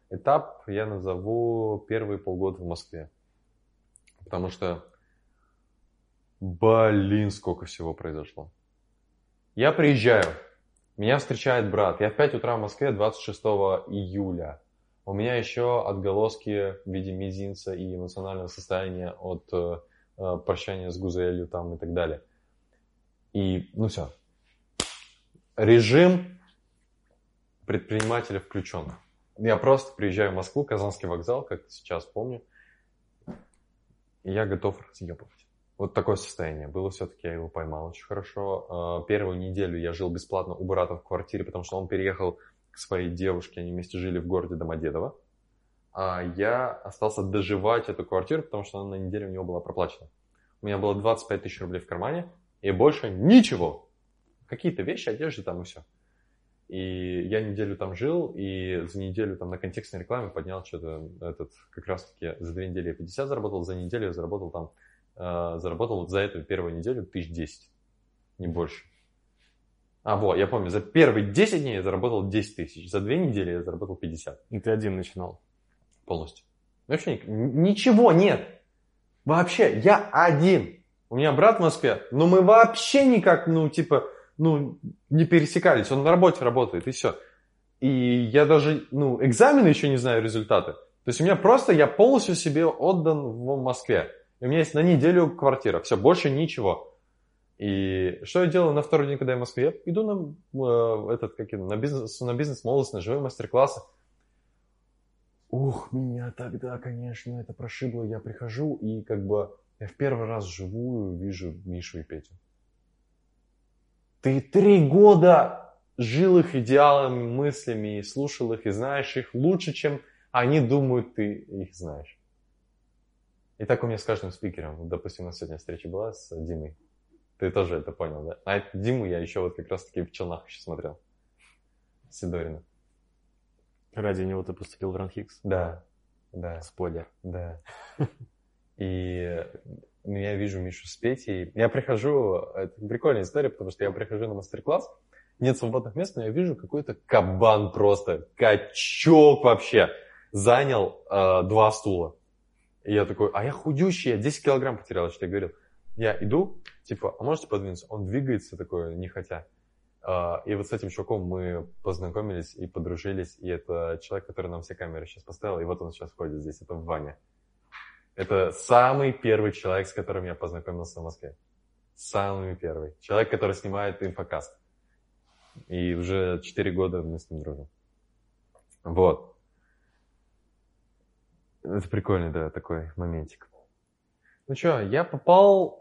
Этап я назову первые полгода в Москве. Потому что, блин, сколько всего произошло. Я приезжаю, меня встречает брат. Я в 5 утра в Москве 26 июля. У меня еще отголоски в виде мизинца и эмоционального состояния от э, э, прощания с Гузелью там и так далее. И, ну все. Режим предпринимателя включен. Я просто приезжаю в Москву, Казанский вокзал, как сейчас помню, я готов разъебывать. Вот такое состояние было все-таки, я его поймал очень хорошо. Э, Первую неделю я жил бесплатно у брата в квартире, потому что он переехал к своей девушке, они вместе жили в городе Домодедово. А я остался доживать эту квартиру, потому что она на неделю у него была проплачена. У меня было 25 тысяч рублей в кармане, и больше ничего. Какие-то вещи, одежда там и все. И я неделю там жил, и за неделю там на контекстной рекламе поднял что-то, этот, как раз таки за две недели я 50 заработал, за неделю я заработал там, э, заработал за эту первую неделю тысяч 10, не больше. А, вот, я помню, за первые 10 дней я заработал 10 тысяч, за две недели я заработал 50 И ты один начинал. полностью. Вообще ни- ничего нет. Вообще, я один. У меня брат в Москве, но мы вообще никак, ну, типа, ну, не пересекались. Он на работе работает, и все. И я даже, ну, экзамены еще не знаю результаты. То есть у меня просто, я полностью себе отдан в Москве. И у меня есть на неделю квартира. Все, больше ничего. И что я делаю на второй день, когда я в Москве? Я иду на, э, этот, как, на бизнес, на бизнес молодость, на живые мастер-классы. Ух, меня тогда, конечно, это прошибло. Я прихожу и как бы я в первый раз вживую вижу Мишу и Петю. Ты три года жил их идеалами, мыслями, и слушал их, и знаешь их лучше, чем они думают, ты их знаешь. И так у меня с каждым спикером. Допустим, у нас сегодня встреча была с Димой. Ты тоже это понял, да? А Диму я еще вот как раз таки в Челнах еще смотрел. Сидорина. Ради него ты поступил в Ранхикс? Да, да. Спойлер. Да. [LAUGHS] И я вижу Мишу с Петей. Я прихожу, это прикольная история, потому что я прихожу на мастер-класс, нет свободных мест, но я вижу какой-то кабан просто, качок вообще, занял э, два стула. И я такой, а я худющий, я 10 килограмм потерял, что я говорил. Я иду, типа, а можете подвинуться? Он двигается такой, не хотя. Uh, и вот с этим чуваком мы познакомились и подружились. И это человек, который нам все камеры сейчас поставил. И вот он сейчас ходит здесь, это Ваня. Это самый первый человек, с которым я познакомился в Москве. Самый первый. Человек, который снимает инфокаст. И уже 4 года мы с ним дружим. Вот. Это прикольный, да, такой моментик. Ну что, я попал...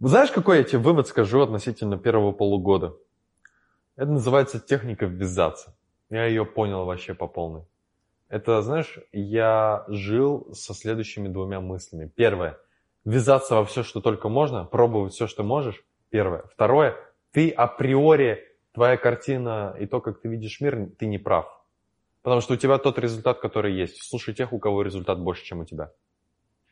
Знаешь, какой я тебе вывод скажу относительно первого полугода? Это называется техника ввязаться. Я ее понял вообще по полной. Это, знаешь, я жил со следующими двумя мыслями. Первое. Ввязаться во все, что только можно, пробовать все, что можешь. Первое. Второе. Ты априори, твоя картина и то, как ты видишь мир, ты не прав. Потому что у тебя тот результат, который есть. Слушай тех, у кого результат больше, чем у тебя.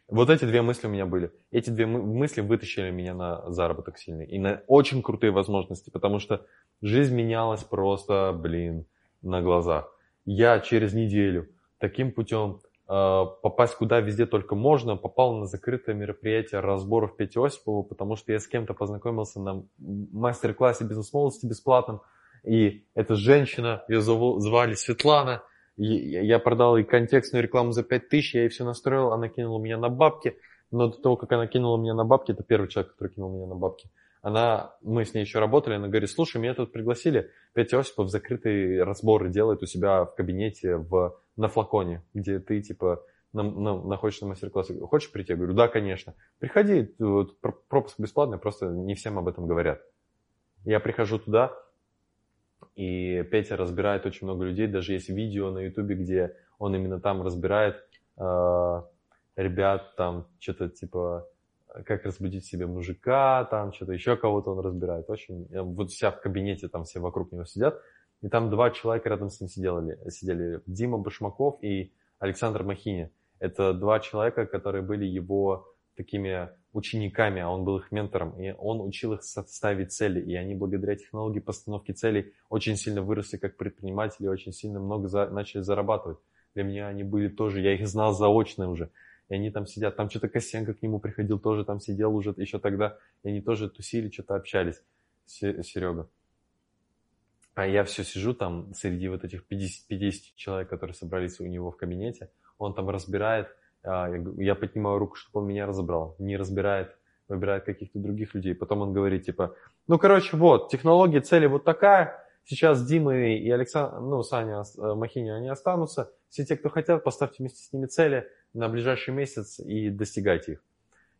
Вот эти две мысли у меня были. Эти две мысли вытащили меня на заработок сильный. И на очень крутые возможности, потому что жизнь менялась просто, блин, на глазах я через неделю таким путем э, попасть куда везде только можно, попал на закрытое мероприятие разборов Пети Осипова, потому что я с кем-то познакомился на мастер-классе бизнес-молодости бесплатном, и эта женщина, ее звали Светлана, и я продал ей контекстную рекламу за 5000, я ей все настроил, она кинула меня на бабки, но до того, как она кинула меня на бабки, это первый человек, который кинул меня на бабки, она, мы с ней еще работали, она говорит, слушай, меня тут пригласили, Петя Осипов закрытые разборы делает у себя в кабинете в, на флаконе, где ты, типа, на, на, находишься на мастер-классе. Хочешь прийти? Я говорю, да, конечно. Приходи, вот, пропуск бесплатный, просто не всем об этом говорят. Я прихожу туда, и Петя разбирает очень много людей, даже есть видео на ютубе, где он именно там разбирает э, ребят, там что-то типа как разбудить себе мужика, там что-то еще кого-то он разбирает. Очень, вот вся в кабинете, там все вокруг него сидят. И там два человека рядом с ним сидели, сидели Дима Башмаков и Александр Махини. Это два человека, которые были его такими учениками, а он был их ментором, и он учил их ставить цели, и они благодаря технологии постановки целей очень сильно выросли как предприниматели, очень сильно много за, начали зарабатывать. Для меня они были тоже, я их знал заочно уже, и они там сидят, там что-то Косенко к нему приходил, тоже там сидел уже еще тогда, и они тоже тусили, что-то общались, Серега. А я все сижу там среди вот этих 50, 50 человек, которые собрались у него в кабинете, он там разбирает, а, я поднимаю руку, чтобы он меня разобрал, не разбирает, выбирает каких-то других людей. Потом он говорит, типа, ну, короче, вот, технология цели вот такая, сейчас Дима и Александр, ну, Саня э, Махини, они останутся. Все те, кто хотят, поставьте вместе с ними цели на ближайший месяц и достигайте их.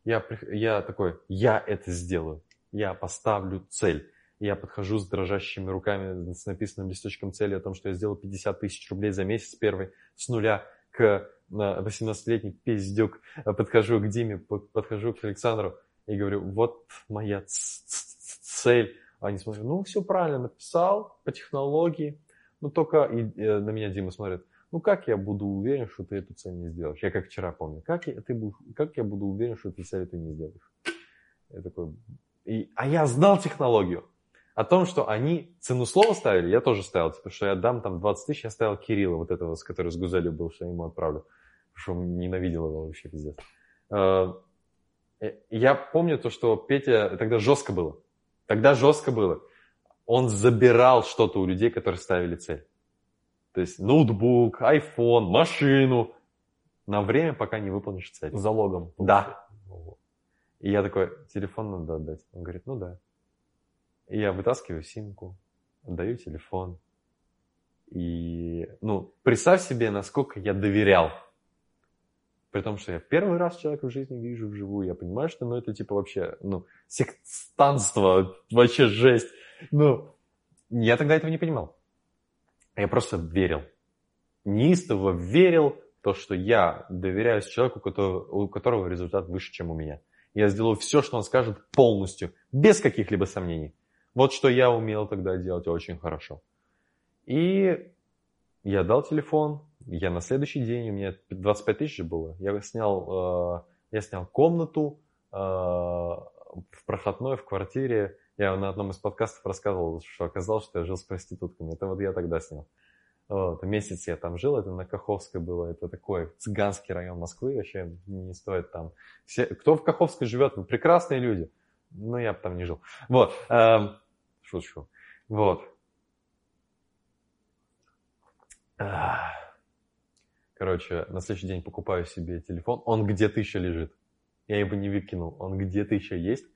Я, я такой, я это сделаю. Я поставлю цель. Я подхожу с дрожащими руками, с написанным листочком цели о том, что я сделаю 50 тысяч рублей за месяц первый, с нуля к 18-летний пиздюк. Подхожу к Диме, подхожу к Александру и говорю, вот моя цель. Они смотрят, ну все правильно написал, по технологии. Ну только и, э, на меня Дима смотрит, ну как я буду уверен, что ты эту цель не сделаешь? Я как вчера помню, как я, ты, как я буду уверен, что ты цель эту не сделаешь? Я такой, и, а я знал технологию. О том, что они цену слова ставили, я тоже ставил, типа, что я дам там 20 тысяч, я ставил Кирилла, вот этого, с который с Гузелью был, что я ему отправлю. Потому что ненавидел его вообще пиздец. А, Э, Я помню то, что Петя тогда жестко было. Тогда жестко было. Он забирал что-то у людей, которые ставили цель. То есть ноутбук, iPhone, машину на время, пока не выполнишь цель. Залогом. Да. И я такой, телефон надо отдать. Он говорит, ну да. И я вытаскиваю симку, отдаю телефон. И, ну, представь себе, насколько я доверял. При том, что я первый раз человека в жизни вижу вживую, я понимаю, что, ну, это типа вообще, ну, сектанство, вообще жесть. Ну, я тогда этого не понимал. Я просто верил. Неистово верил то, что я доверяюсь человеку, у которого результат выше, чем у меня. Я сделаю все, что он скажет полностью, без каких-либо сомнений. Вот что я умел тогда делать очень хорошо. И я дал телефон, я на следующий день, у меня 25 тысяч было, я снял, э, я снял комнату э, в проходной, в квартире. Я на одном из подкастов рассказывал, что оказалось, что я жил с проститутками. Это вот я тогда снял. Вот, месяц я там жил, это на Каховской было, это такой цыганский район Москвы, вообще не стоит там. Все, кто в Каховской живет, вы прекрасные люди, но я там не жил. Вот, эм, шучу. Вот. Короче, на следующий день покупаю себе телефон, он где-то еще лежит. Я его не выкинул, он где-то еще есть.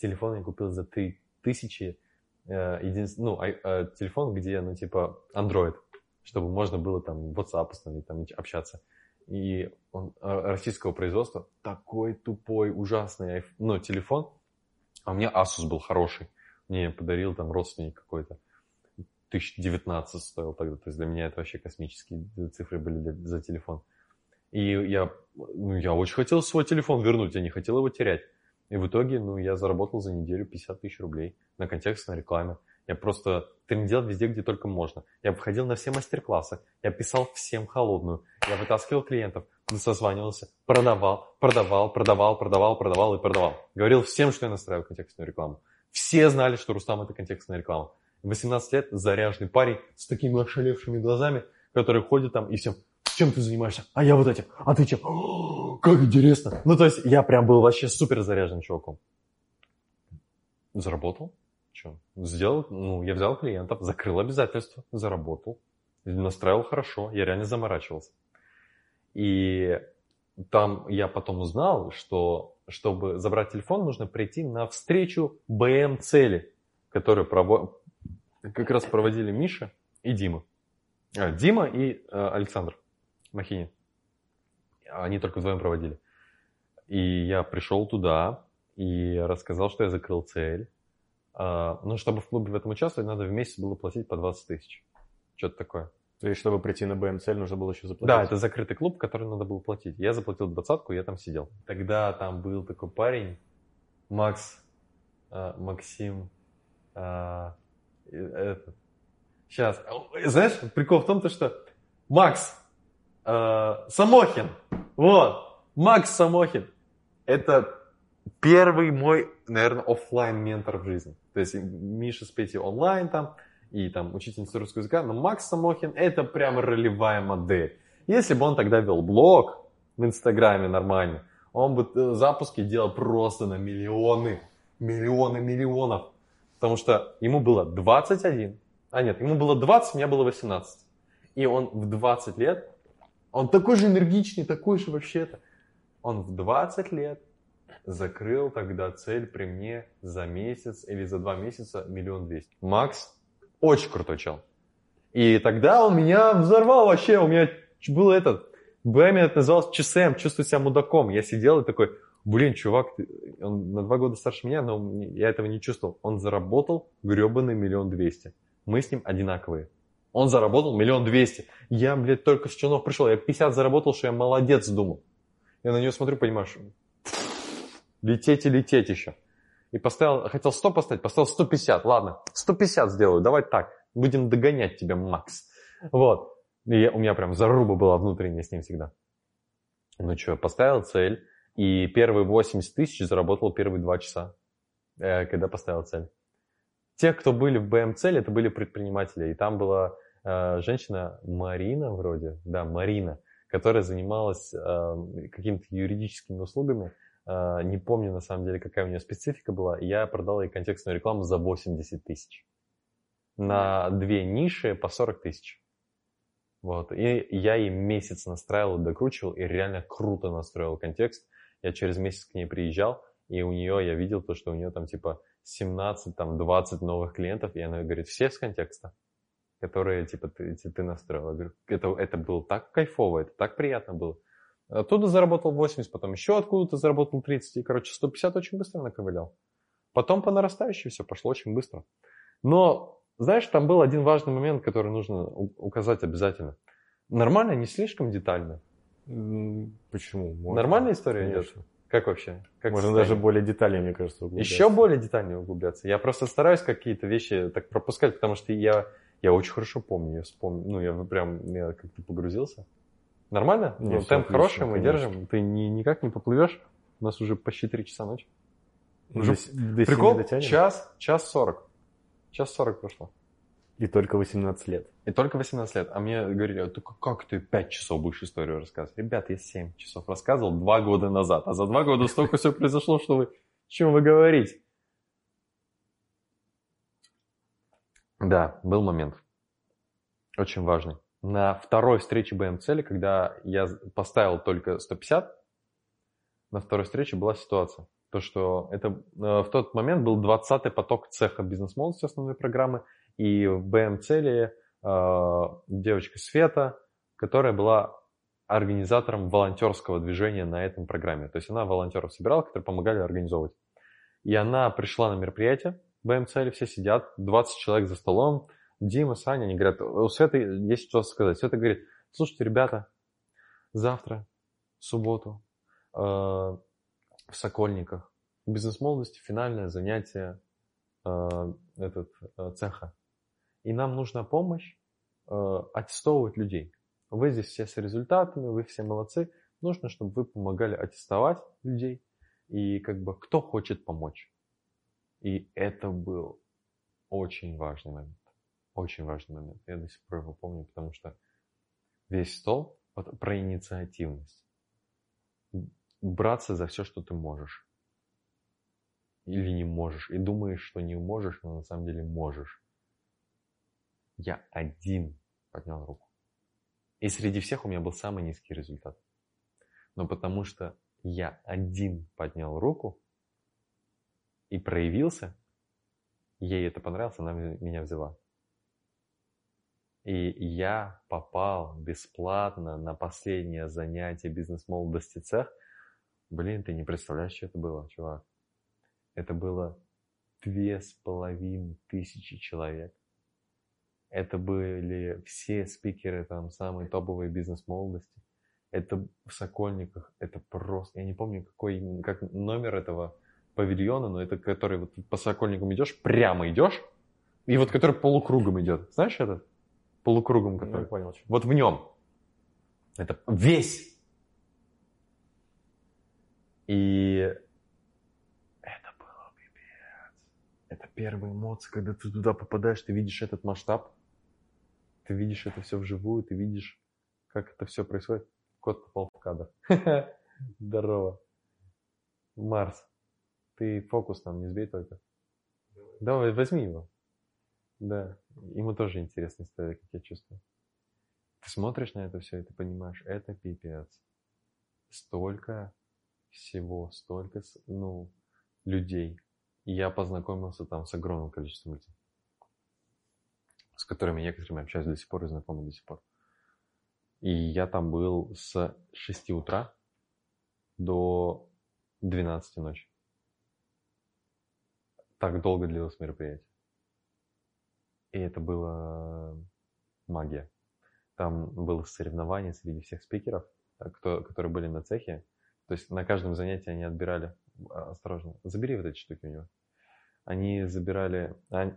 Телефон я купил за 3000, э, единствен... ну, э, телефон, где, ну, типа, Android чтобы можно было там WhatsApp установить, там общаться. И он э, российского производства такой тупой, ужасный ну, телефон. А у меня Asus был хороший. Мне подарил там родственник какой-то. 1019 стоил тогда. То есть для меня это вообще космические цифры были для, за телефон. И я, ну, я очень хотел свой телефон вернуть, я не хотел его терять. И в итоге, ну, я заработал за неделю 50 тысяч рублей на контекстной рекламе. Я просто трендел везде, где только можно. Я выходил на все мастер-классы. Я писал всем холодную. Я вытаскивал клиентов, созванивался, продавал, продавал, продавал, продавал, продавал и продавал. Говорил всем, что я настраиваю контекстную рекламу. Все знали, что Рустам это контекстная реклама. 18 лет, заряженный парень с такими ошалевшими глазами, который ходит там и всем, чем ты занимаешься? А я вот этим. А ты чем? [GASPS] Как интересно. Ну, то есть я прям был вообще супер заряженным чуваком. Заработал. Что? Сделал, ну, я взял клиентов, закрыл обязательства, заработал, настраивал хорошо, я реально заморачивался. И там я потом узнал, что чтобы забрать телефон, нужно прийти на встречу БМ цели, которую прово... как раз проводили Миша и Дима. А, Дима и а, Александр Махини. Они только вдвоем проводили. И я пришел туда и рассказал, что я закрыл цель а, ну, чтобы в клубе в этом участвовать, надо в месяц было платить по 20 тысяч. Что-то такое. То есть, чтобы прийти на БМЦ, нужно было еще заплатить? Да, это закрытый клуб, который надо было платить. Я заплатил двадцатку, я там сидел. Тогда там был такой парень, Макс, э, Максим, э, этот. Сейчас, знаешь, прикол в том, то, что Макс э, Самохин, вот, Макс Самохин, это первый мой, наверное, офлайн ментор в жизни. То есть Миша с Петей онлайн там, и там учительница русского языка, но Макс Самохин это прям ролевая модель. Если бы он тогда вел блог в Инстаграме нормально, он бы э, запуски делал просто на миллионы, миллионы миллионов. Потому что ему было 21, а нет, ему было 20, мне было 18. И он в 20 лет, он такой же энергичный, такой же вообще-то. Он в 20 лет закрыл тогда цель при мне за месяц или за два месяца миллион двести. Макс очень крутой чел. И тогда он меня взорвал вообще, у меня был этот, БМ это называлось ЧСМ, чувствую себя мудаком. Я сидел и такой, блин, чувак, ты... он на два года старше меня, но я этого не чувствовал. Он заработал гребаный миллион двести. Мы с ним одинаковые. Он заработал миллион двести. Я, блядь, только с чинов пришел. Я 50 заработал, что я молодец думал. Я на нее смотрю, понимаешь, лететь и лететь еще. И поставил, хотел 100 поставить, поставил 150. Ладно, 150 сделаю, давай так. Будем догонять тебя, Макс. Вот. И у меня прям заруба была внутренняя с ним всегда. Ну что, поставил цель. И первые 80 тысяч заработал первые 2 часа, э, когда поставил цель. Те, кто были в БМ цели, это были предприниматели. И там была э, женщина Марина вроде, да, Марина, которая занималась э, какими-то юридическими услугами э, не помню на самом деле, какая у нее специфика была, я продал ей контекстную рекламу за 80 тысяч. На две ниши по 40 тысяч. Вот. И я ей месяц настраивал, докручивал, и реально круто настроил контекст. Я через месяц к ней приезжал, и у нее, я видел то, что у нее там типа 17, там 20 новых клиентов, и она говорит, все с контекста, которые типа ты, ты настроил. Я говорю, это, это было так кайфово, это так приятно было. Оттуда заработал 80, потом еще откуда-то заработал 30, и, короче, 150 очень быстро наковылял. Потом по нарастающей все пошло очень быстро. Но, знаешь, там был один важный момент, который нужно указать обязательно. Нормально, не слишком детально. Почему? Можно. Нормальная история Конечно. идет? Как вообще? Как Можно состояние? даже более детально, мне кажется, углубляться. Еще более детально углубляться. Я просто стараюсь какие-то вещи так пропускать, потому что я, я очень хорошо помню. Я вспомню, ну, я прям я как-то погрузился. Нормально? Не, ну, темп отлично, хороший, мы конечно. держим. Ты ни, никак не поплывешь. У нас уже почти 3 часа ночи. Уже до, до прикол, час, час 40. Час 40 прошло. И только 18 лет. И только 18 лет. А мне говорили, ты как ты 5 часов будешь историю рассказывать? Ребят, я 7 часов рассказывал 2 года назад. А за 2 года столько все произошло, что вы... Чем вы говорите? Да, был момент. Очень важный. На второй встрече БМ-цели, когда я поставил только 150, на второй встрече была ситуация. То, что это э, в тот момент был 20-й поток цеха бизнес-молодости основной программы – и в БМ-цели э, девочка Света, которая была организатором волонтерского движения на этом программе. То есть она волонтеров собирала, которые помогали организовывать. И она пришла на мероприятие, БМ-цели все сидят, 20 человек за столом, Дима, Саня, они говорят, у Светы есть что сказать. Света говорит, слушайте, ребята, завтра, в субботу, э, в Сокольниках, бизнес-молодости, финальное занятие э, этот, э, цеха. И нам нужна помощь э, аттестовывать людей. Вы здесь все с результатами, вы все молодцы. Нужно, чтобы вы помогали аттестовать людей. И как бы кто хочет помочь. И это был очень важный момент. Очень важный момент. Я до сих пор его помню, потому что весь стол вот, про инициативность. Браться за все, что ты можешь. Или не можешь. И думаешь, что не можешь, но на самом деле можешь. Я один поднял руку. И среди всех у меня был самый низкий результат. Но потому что я один поднял руку и проявился, ей это понравилось, она меня взяла. И я попал бесплатно на последнее занятие бизнес-молодости цех. Блин, ты не представляешь, что это было, чувак. Это было две с половиной тысячи человек. Это были все спикеры, там, самые топовые бизнес-молодости. Это в Сокольниках, это просто... Я не помню, какой как номер этого павильона, но это который вот по Сокольникам идешь, прямо идешь, и вот который полукругом идет. Знаешь этот? Полукругом, который. Я понял. Вот в нем. Это весь. И это было пипец. Это первые эмоции, когда ты туда попадаешь, ты видишь этот масштаб ты видишь это все вживую, ты видишь, как это все происходит. Кот попал в кадр. [LAUGHS] Здорово. Марс, ты фокус нам не сбей только. Давай, возьми его. Да, ему тоже интересная история, как я чувствую. Ты смотришь на это все, и ты понимаешь, это пипец. Столько всего, столько, ну, людей. И я познакомился там с огромным количеством людей с которыми некоторыми общаюсь до сих пор и знакомы до сих пор. И я там был с 6 утра до 12 ночи. Так долго длилось мероприятие. И это было магия. Там было соревнование среди всех спикеров, кто, которые были на цехе. То есть на каждом занятии они отбирали, а, осторожно, забери вот эти штуки у него они забирали... А,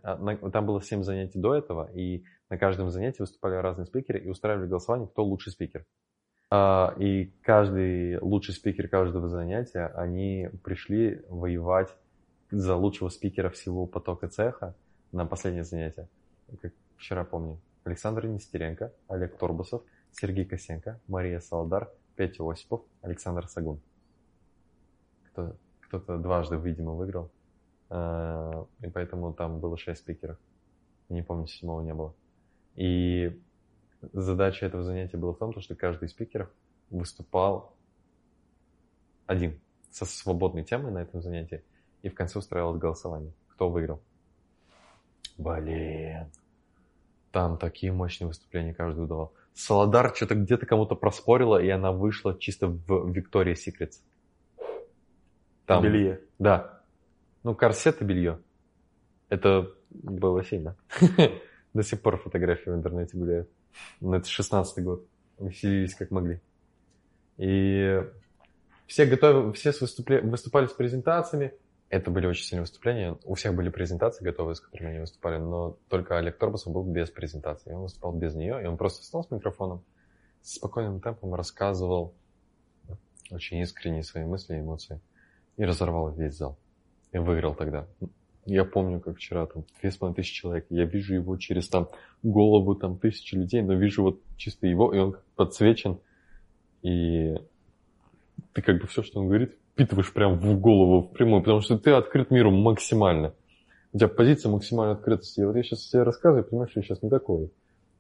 там было 7 занятий до этого, и на каждом занятии выступали разные спикеры и устраивали голосование, кто лучший спикер. А, и каждый лучший спикер каждого занятия, они пришли воевать за лучшего спикера всего потока цеха на последнее занятие. Как вчера помню. Александр Нестеренко, Олег Торбусов, Сергей Косенко, Мария Салдар, Петя Осипов, Александр Сагун. кто-то дважды, видимо, выиграл. Э, и поэтому там было шесть спикеров. Не помню, седьмого не было. И задача этого занятия была в том, что каждый из спикеров выступал один со свободной темой на этом занятии. И в конце устраивалось голосование. Кто выиграл? Блин. Там такие мощные выступления каждый давал. Солодар что-то где-то кому-то проспорила, и она вышла чисто в Виктория Секретс. Там, белье. Да. Ну, корсет и белье. Это было сильно. [LAUGHS] До сих пор фотографии в интернете гуляют. Ну, это 16 год. Веселились как могли. И все, готовы, все выступли, выступали с презентациями. Это были очень сильные выступления. У всех были презентации готовые, с которыми они выступали, но только Олег Торбасов был без презентации. Он выступал без нее, и он просто стал с микрофоном, с спокойным темпом рассказывал очень искренние свои мысли и эмоции. И разорвал весь зал. И выиграл тогда. Я помню, как вчера там две с половиной тысячи человек. Я вижу его через там голову там тысячи людей, но вижу вот чисто его, и он подсвечен. И ты как бы все, что он говорит, впитываешь прям в голову, в прямую, потому что ты открыт миру максимально. У тебя позиция максимальной открытости. И вот я сейчас тебе рассказываю, понимаю, что я сейчас не такой,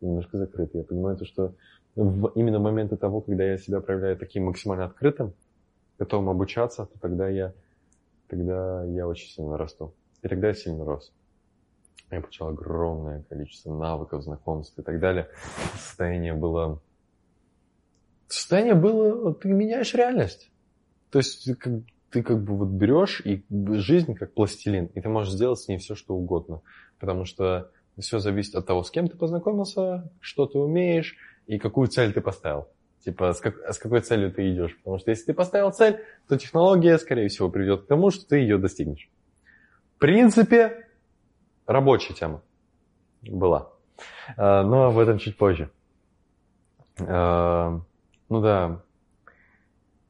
немножко закрытый. Я понимаю то, что в именно моменты того, когда я себя проявляю таким максимально открытым, готовым обучаться, то тогда я, тогда я очень сильно расту. И тогда я сильно рос. Я получил огромное количество навыков, знакомств и так далее. Состояние было... Состояние было... Ты меняешь реальность. То есть ты как, ты как бы вот берешь и жизнь как пластилин, и ты можешь сделать с ней все, что угодно. Потому что все зависит от того, с кем ты познакомился, что ты умеешь и какую цель ты поставил. Типа, с, как, с какой целью ты идешь. Потому что если ты поставил цель, то технология, скорее всего, приведет к тому, что ты ее достигнешь. В принципе, рабочая тема была. А, но об этом чуть позже. А, ну да,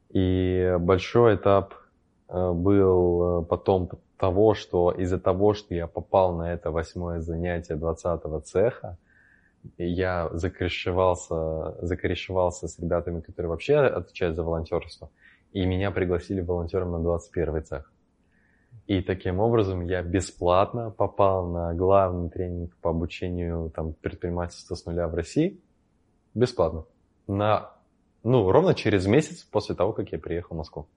и большой этап э, был потом того, что из-за того, что я попал на это восьмое занятие 20-го цеха, я закорешивался, закорешивался с ребятами, которые вообще отвечают за волонтерство, и меня пригласили волонтером на 21 цех. И таким образом я бесплатно попал на главный тренинг по обучению там, предпринимательства с нуля в России. Бесплатно. На ну, ровно через месяц после того, как я приехал в Москву.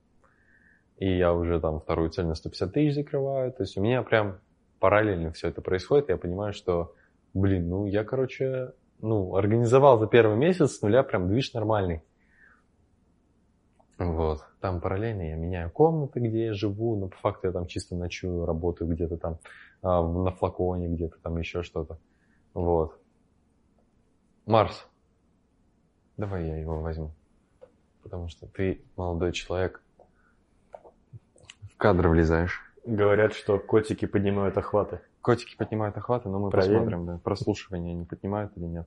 И я уже там вторую цель на 150 тысяч закрываю. То есть у меня прям параллельно все это происходит. Я понимаю, что, блин, ну я, короче, ну, организовал за первый месяц с нуля прям движ нормальный. Вот. Там параллельно я меняю комнаты, где я живу, но по факту я там чисто ночую, работаю где-то там а, на флаконе, где-то там еще что-то. Вот. Марс. Давай я его возьму. Потому что ты молодой человек. В кадр влезаешь. Говорят, что котики поднимают охваты. Котики поднимают охваты, но мы Проверим. посмотрим, да, прослушивание они поднимают или нет.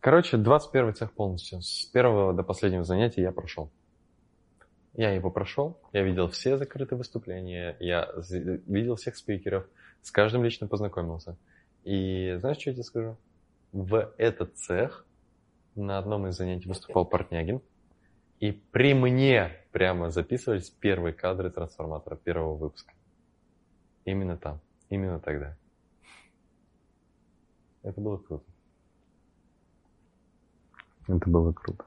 Короче, 21 цех полностью. С первого до последнего занятия я прошел. Я его прошел, я видел все закрытые выступления, я видел всех спикеров, с каждым лично познакомился. И знаешь, что я тебе скажу? В этот цех на одном из занятий выступал Портнягин, и при мне прямо записывались первые кадры трансформатора первого выпуска. Именно там, именно тогда. Это было круто. Это было круто.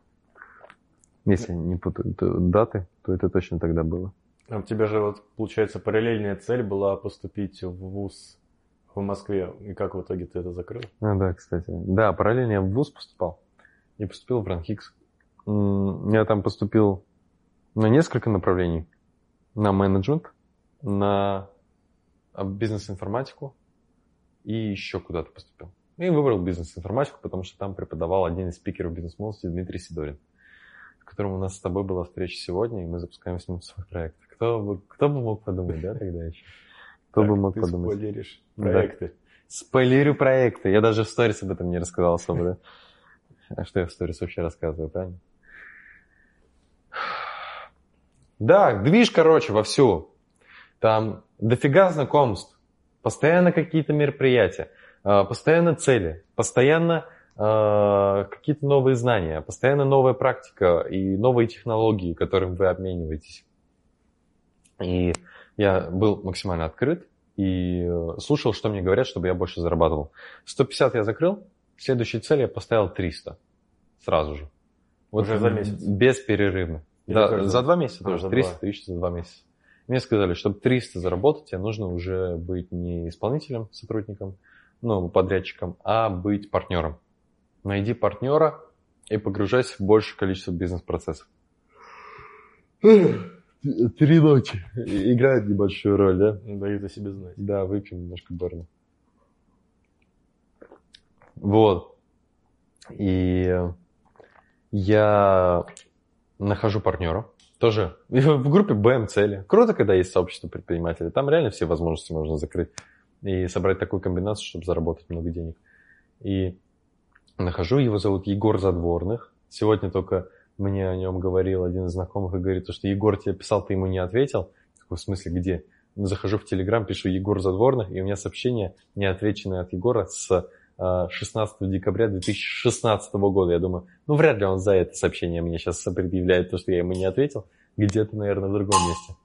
Если не путаю даты, то это точно тогда было. А у тебя же вот, получается, параллельная цель была поступить в ВУЗ в Москве. И как в итоге ты это закрыл? А, да, кстати. Да, параллельно я в ВУЗ поступал и поступил в Ранхикс. Я там поступил на несколько направлений. На менеджмент, на а, бизнес-информатику и еще куда-то поступил. И выбрал бизнес-информатику, потому что там преподавал один из спикеров бизнес-молодости Дмитрий Сидорин, с которым у нас с тобой была встреча сегодня, и мы запускаем с ним свой проект. Кто бы, кто бы мог подумать, да, тогда еще? Кто так, бы мог ты подумать? спойлеришь проекты. Да. Спойлерю проекты. Я даже в сторис об этом не рассказал особо, да? А что я в сторис вообще рассказываю, правильно? Да, движ, короче, вовсю. Там дофига знакомств, постоянно какие-то мероприятия, постоянно цели, постоянно а, какие-то новые знания, постоянно новая практика и новые технологии, которым вы обмениваетесь. И я был максимально открыт и э, слушал, что мне говорят, чтобы я больше зарабатывал. 150 я закрыл, следующей цель я поставил 300 сразу же. Вот Уже за месяц? Без перерыва. Да, за два месяца а, тоже. 300 тысяч за два месяца. Мне сказали, чтобы 300 заработать, тебе нужно уже быть не исполнителем, сотрудником, ну, подрядчиком, а быть партнером. Найди партнера и погружайся в большее количество бизнес-процессов. Три ночи. Играет небольшую роль, да? Дают о себе знать. Да, выпьем немножко барна. Вот. И я нахожу партнера. Тоже [LAUGHS] в группе БМ цели. Круто, когда есть сообщество предпринимателей. Там реально все возможности можно закрыть и собрать такую комбинацию, чтобы заработать много денег. И нахожу, его зовут Егор Задворных. Сегодня только мне о нем говорил один из знакомых и говорит, что Егор тебе писал, ты ему не ответил. В смысле, где? Захожу в Телеграм, пишу Егор Задворных, и у меня сообщение неотвеченное от Егора с 16 а, декабря 2016 года. Я думаю, ну вряд ли он за это сообщение мне сейчас предъявляет то, что я ему не ответил. Где-то, наверное, в другом месте.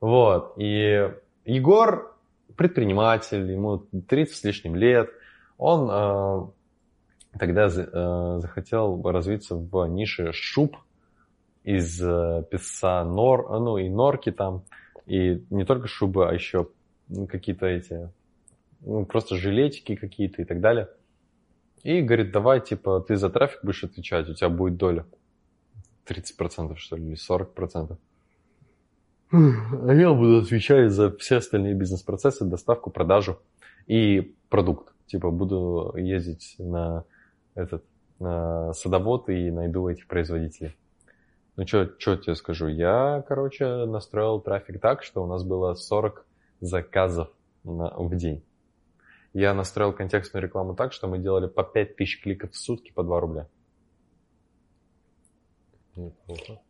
Вот. И Егор предприниматель, ему 30 с лишним лет. Он а, тогда э, захотел развиться в нише шуб из э, песа нор, ну и норки там, и не только шубы, а еще какие-то эти, ну, просто жилетики какие-то и так далее. И говорит, давай, типа, ты за трафик будешь отвечать, у тебя будет доля. 30% что ли, или 40%. А я буду отвечать за все остальные бизнес-процессы, доставку, продажу и продукт. Типа буду ездить на этот э, садовод и найду этих производителей. Ну, что тебе скажу? Я, короче, настроил трафик так, что у нас было 40 заказов на, в день. Я настроил контекстную рекламу так, что мы делали по 5000 кликов в сутки по 2 рубля. Неплохо.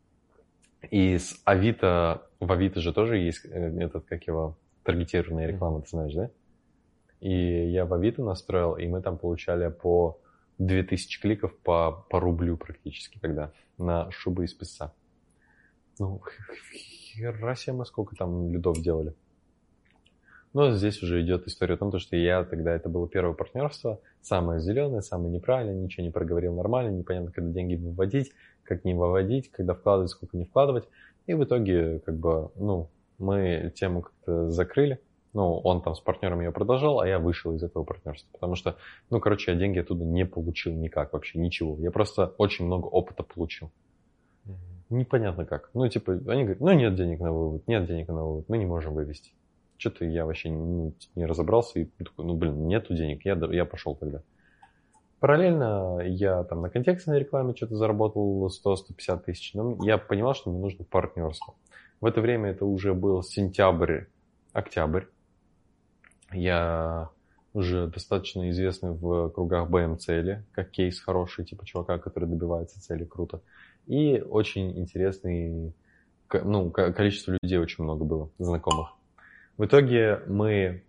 И с Авито, в Авито же тоже есть э, этот, как его, таргетированная реклама, ты знаешь, да? И я в Авито настроил, и мы там получали по 2000 кликов по, по рублю практически тогда на шубы из песца. Ну, хера себе мы сколько там людов делали. Но здесь уже идет история о том, что я тогда, это было первое партнерство, самое зеленое, самое неправильное, ничего не проговорил нормально, непонятно, когда деньги выводить, как не выводить, когда вкладывать, сколько не вкладывать. И в итоге, как бы, ну, мы тему как-то закрыли, ну, он там с партнером ее продолжал, а я вышел из этого партнерства. Потому что, ну, короче, я деньги оттуда не получил никак вообще, ничего. Я просто очень много опыта получил. Mm-hmm. Непонятно как. Ну, типа, они говорят, ну, нет денег на вывод, нет денег на вывод, мы не можем вывести. Что-то я вообще не, не разобрался и такой, ну, блин, нету денег, я, я пошел тогда. Параллельно я там на контекстной рекламе что-то заработал 100-150 тысяч, но я понимал, что мне нужно партнерство. В это время это уже был сентябрь, октябрь. Я уже достаточно известный в кругах БМ-цели, как кейс хороший, типа чувака, который добивается цели, круто. И очень интересный, ну, количество людей очень много было, знакомых. В итоге мы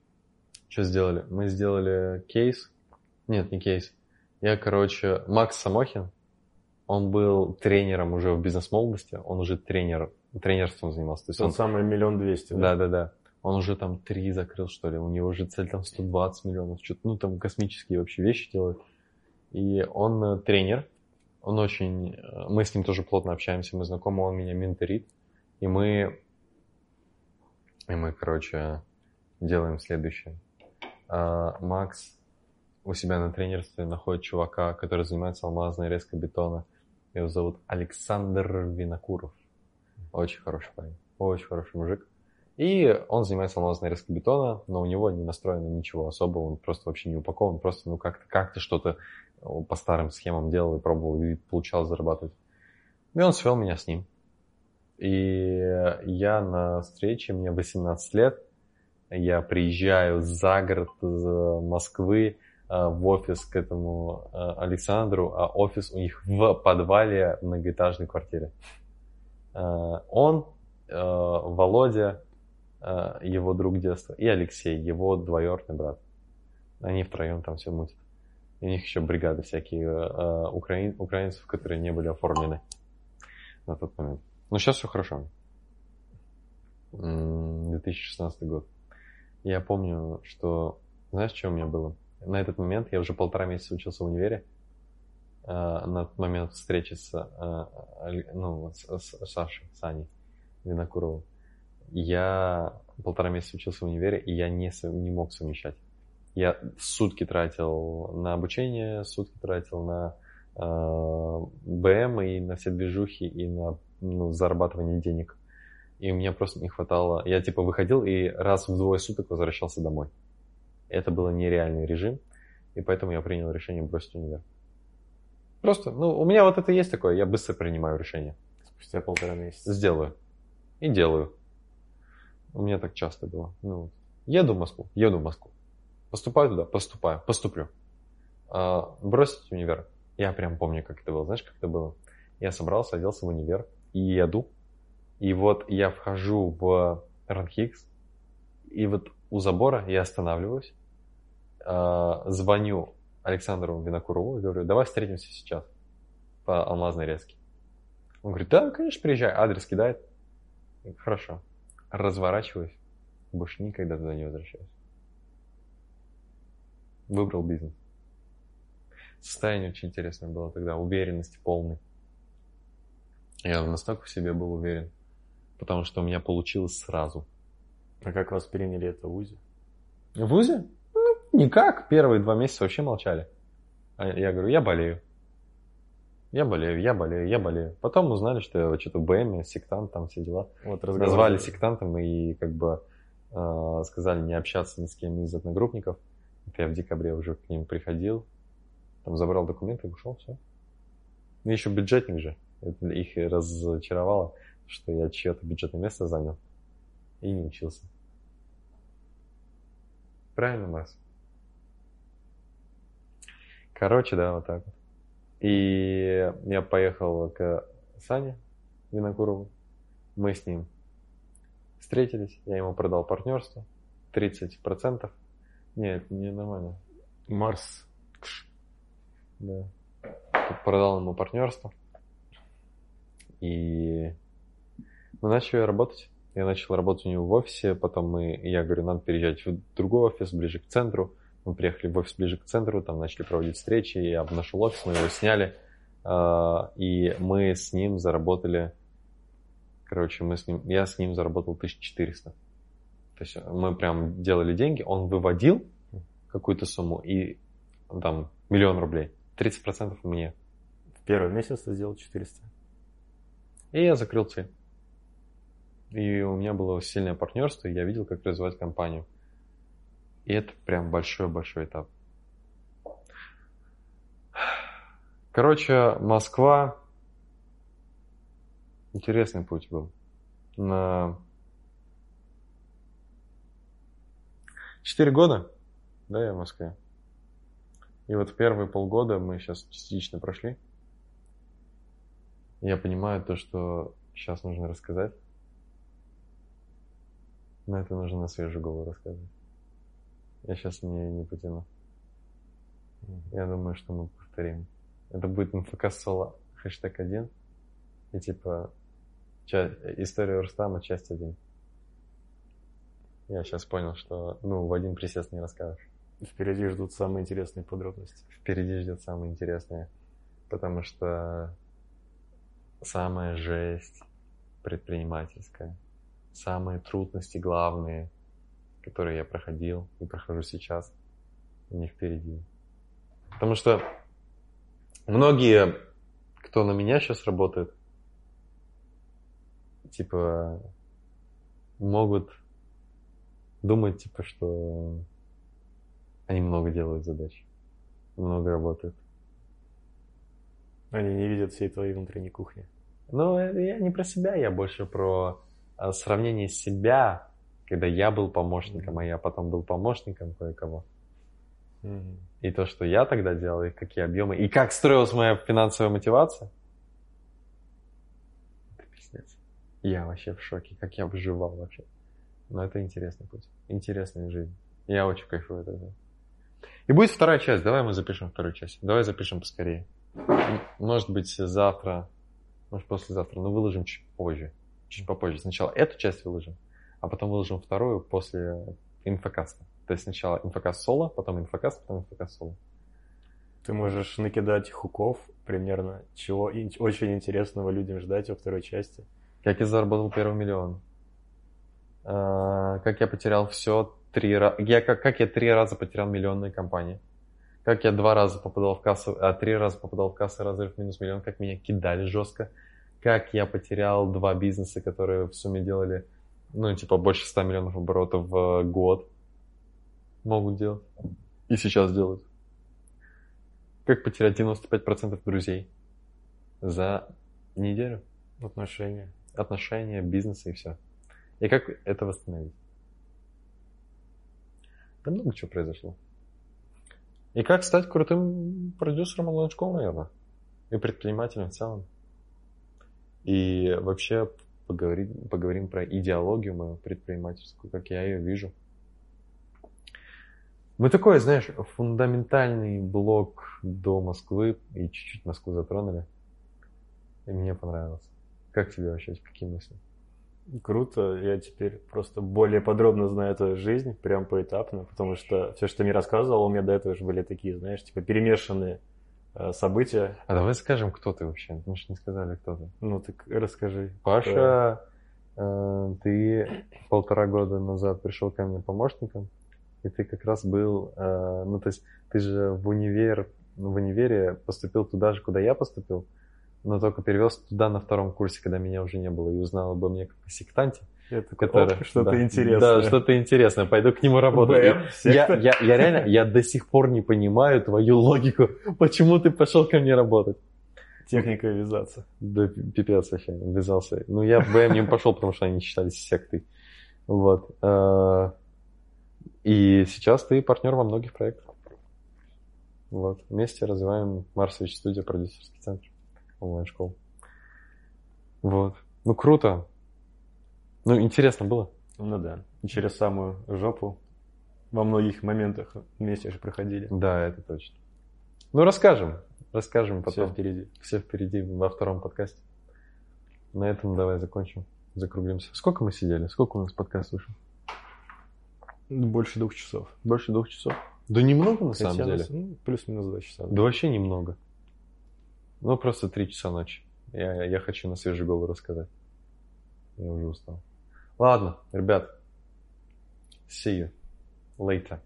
что сделали? Мы сделали кейс. Нет, не кейс. Я, короче, Макс Самохин, он был тренером уже в бизнес-молодости, он уже тренер, тренерством занимался. То есть он, он самый миллион двести, да? Да, да, да. Он уже там три закрыл, что ли. У него уже цель там 120 миллионов. Что-то, ну, там космические вообще вещи делает. И он э, тренер. Он очень... Э, мы с ним тоже плотно общаемся, мы знакомы, он меня менторит. И мы... И мы, короче, делаем следующее. А, Макс у себя на тренерстве находит чувака, который занимается алмазной резкой бетона. Его зовут Александр Винокуров. Очень хороший парень. Очень хороший мужик. И он занимается алмазной резкой бетона, но у него не настроено ничего особого, он просто вообще не упакован, просто ну как-то как что-то э, по старым схемам делал и пробовал, и получал зарабатывать. И он свел меня с ним. И я на встрече, мне 18 лет, я приезжаю за город из Москвы э, в офис к этому э, Александру, а офис у них в подвале многоэтажной квартиры. Он, Володя, Э, его друг детства, и Алексей, его двоюродный брат. Они втроем там все мутят. И у них еще бригады всякие э, украин, украинцев, которые не были оформлены на тот момент. Но сейчас все хорошо. М, 2016 год. Я помню, что... Знаешь, что у меня было? На этот момент я уже полтора месяца учился в универе. А, На тот момент встречи с, Али- ну, с, с Сашей, с Аней Винокуровым. Я полтора месяца учился в универе, и я не, не мог совмещать. Я сутки тратил на обучение, сутки тратил на э, БМ и на все движухи, и на ну, зарабатывание денег. И у меня просто не хватало. Я типа выходил и раз в двое суток возвращался домой. Это был нереальный режим, и поэтому я принял решение бросить универ. Просто, ну, у меня вот это есть такое, я быстро принимаю решение. Спустя полтора месяца. Сделаю. И делаю. У меня так часто было. Ну, еду в Москву, еду в Москву. Поступаю туда, поступаю, поступлю. А, бросить универ. Я прям помню, как это было. Знаешь, как это было? Я собрался, оделся в универ и еду. И вот я вхожу в Ранхикс, и вот у забора я останавливаюсь, звоню Александру Винокурову и говорю, давай встретимся сейчас по Алмазной резке. Он говорит, да, конечно, приезжай, адрес кидает. Говорю, Хорошо. Разворачиваюсь, больше никогда туда не возвращаюсь. Выбрал бизнес. Состояние очень интересное было тогда, уверенности полной. Я настолько в себе был уверен, потому что у меня получилось сразу. А как вас приняли это в ВУЗе? В ВУЗе? Никак. Первые два месяца вообще молчали. А я говорю, я болею. Я болею, я болею, я болею. Потом узнали, что я что-то в БМ, сектант, там все дела. Вот Назвали сектантом и как бы э, сказали не общаться ни с кем из одногруппников. Это я в декабре уже к ним приходил, там забрал документы ушел, все. Ну, еще бюджетник же. Это их разочаровало, что я чье-то бюджетное место занял и не учился. Правильно, Марс? Короче, да, вот так вот. И я поехал к Сане Винокурову. Мы с ним встретились, я ему продал партнерство, 30%. Нет, не нормально. Марс. Да. Продал ему партнерство. И мы начали работать. Я начал работать у него в офисе, потом мы, я говорю, надо переезжать в другой офис, ближе к центру. Мы приехали в офис ближе к центру, там начали проводить встречи, я нашел офис, мы его сняли. А, И мы с ним заработали, короче, мы с ним, я с ним заработал 1400. То есть мы прям делали деньги, он выводил какую-то сумму и там миллион рублей. 30% мне. В первый месяц ты сделал 400. И я закрыл цель. И у меня было сильное партнерство, и я видел, как развивать компанию. И это прям большой-большой этап. Короче, Москва. Интересный путь был. На четыре года, да, я в Москве. И вот первые полгода мы сейчас частично прошли. Я понимаю то, что сейчас нужно рассказать. Но это нужно на свежую голову рассказывать. Я сейчас не, не потяну. Я думаю, что мы повторим. Это будет МФК Соло хэштег 1. И типа ча- история Рустама часть 1. Я сейчас понял, что ну в один присест не расскажешь. Впереди ждут самые интересные подробности. Впереди ждет самое интересное. Потому что самая жесть предпринимательская, самые трудности главные, которые я проходил и прохожу сейчас, не впереди. Потому что многие, кто на меня сейчас работает, типа, могут думать, типа, что они много делают задач, много работают. Они не видят всей твоей внутренней кухни. Ну, я не про себя, я больше про а, сравнение себя, когда я был помощником, а я потом был помощником кое-кого. И то, что я тогда делал, и какие объемы, и как строилась моя финансовая мотивация. Это пиздец. Я вообще в шоке, как я выживал вообще. Но это интересный путь, интересная жизнь. Я очень кайфую от этого. И будет вторая часть, давай мы запишем вторую часть. Давай запишем поскорее. Может быть, завтра, может, послезавтра, но выложим чуть позже. Чуть попозже. Сначала эту часть выложим, а потом выложим вторую после инфокаста. То есть сначала инфокаст соло, потом инфокаст, потом инфокаст соло. Ты можешь накидать хуков примерно, чего очень интересного людям ждать во второй части. Как я заработал первый миллион. А, как я потерял все три раза. Я, как, как я три раза потерял миллионные компании. Как я два раза попадал в кассу, а три раза попадал в кассу разрыв минус миллион, как меня кидали жестко. Как я потерял два бизнеса, которые в сумме делали, ну, типа, больше 100 миллионов оборотов в год. Могут делать. И сейчас делают. Как потерять 95% друзей за неделю? Отношения. Отношения, бизнес и все. И как это восстановить? Да много чего произошло. И как стать крутым продюсером онлайн-школ, наверное. И предпринимателем в целом. И вообще поговорим, поговорим про идеологию мою предпринимательскую, как я ее вижу. Мы такой, знаешь, фундаментальный блок до Москвы и чуть-чуть Москву затронули. И мне понравилось. Как тебе вообще, какие мысли? Круто, я теперь просто более подробно знаю эту жизнь, прям поэтапно, потому что все, что ты мне рассказывал, у меня до этого уже были такие, знаешь, типа перемешанные события. А давай скажем, кто ты вообще, мы же не сказали, кто ты. Ну так расскажи. Паша, э, ты полтора года назад пришел ко мне помощником, и ты как раз был, э, ну то есть ты же в универ, в универе поступил туда же, куда я поступил, но только перевез туда на втором курсе, когда меня уже не было, и узнал обо мне как о сектанте. Это который, что-то да, интересное. Да, что-то интересное. Пойду к нему работать. я, я, я реально, я до сих пор не понимаю твою логику. Почему ты пошел ко мне работать? Техника вязаться. Да, пипец вообще, вязался. Ну, я в БМ не пошел, потому что они считались сектой. Вот. А, и сейчас ты партнер во многих проектах. Вот. Вместе развиваем Марсович студия, продюсерский центр онлайн-школ. Вот. Ну, круто. Ну, интересно было. Ну да. Через самую жопу во многих моментах вместе же проходили. Да, это точно. Ну, расскажем. Расскажем потом. Все впереди. Все впереди во втором подкасте. На этом давай закончим. Закруглимся. Сколько мы сидели? Сколько у нас подкаст вышел? Больше двух часов. Больше двух часов? Да немного на Хотя самом деле. Ну, плюс-минус два часа. Да вообще немного. Ну, просто три часа ночи. Я, я хочу на свежий голову рассказать. Я уже устал. Ладно, ребят. See you later.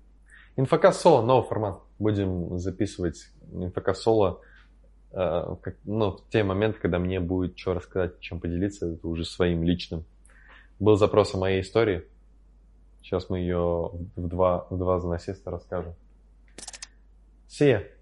Инфокаст соло, новый формат. Будем записывать инфокаст соло э, ну, в те моменты, когда мне будет что рассказать, чем поделиться, это уже своим личным. Был запрос о моей истории. Сейчас мы ее в два, в два заносиста расскажем. See ya.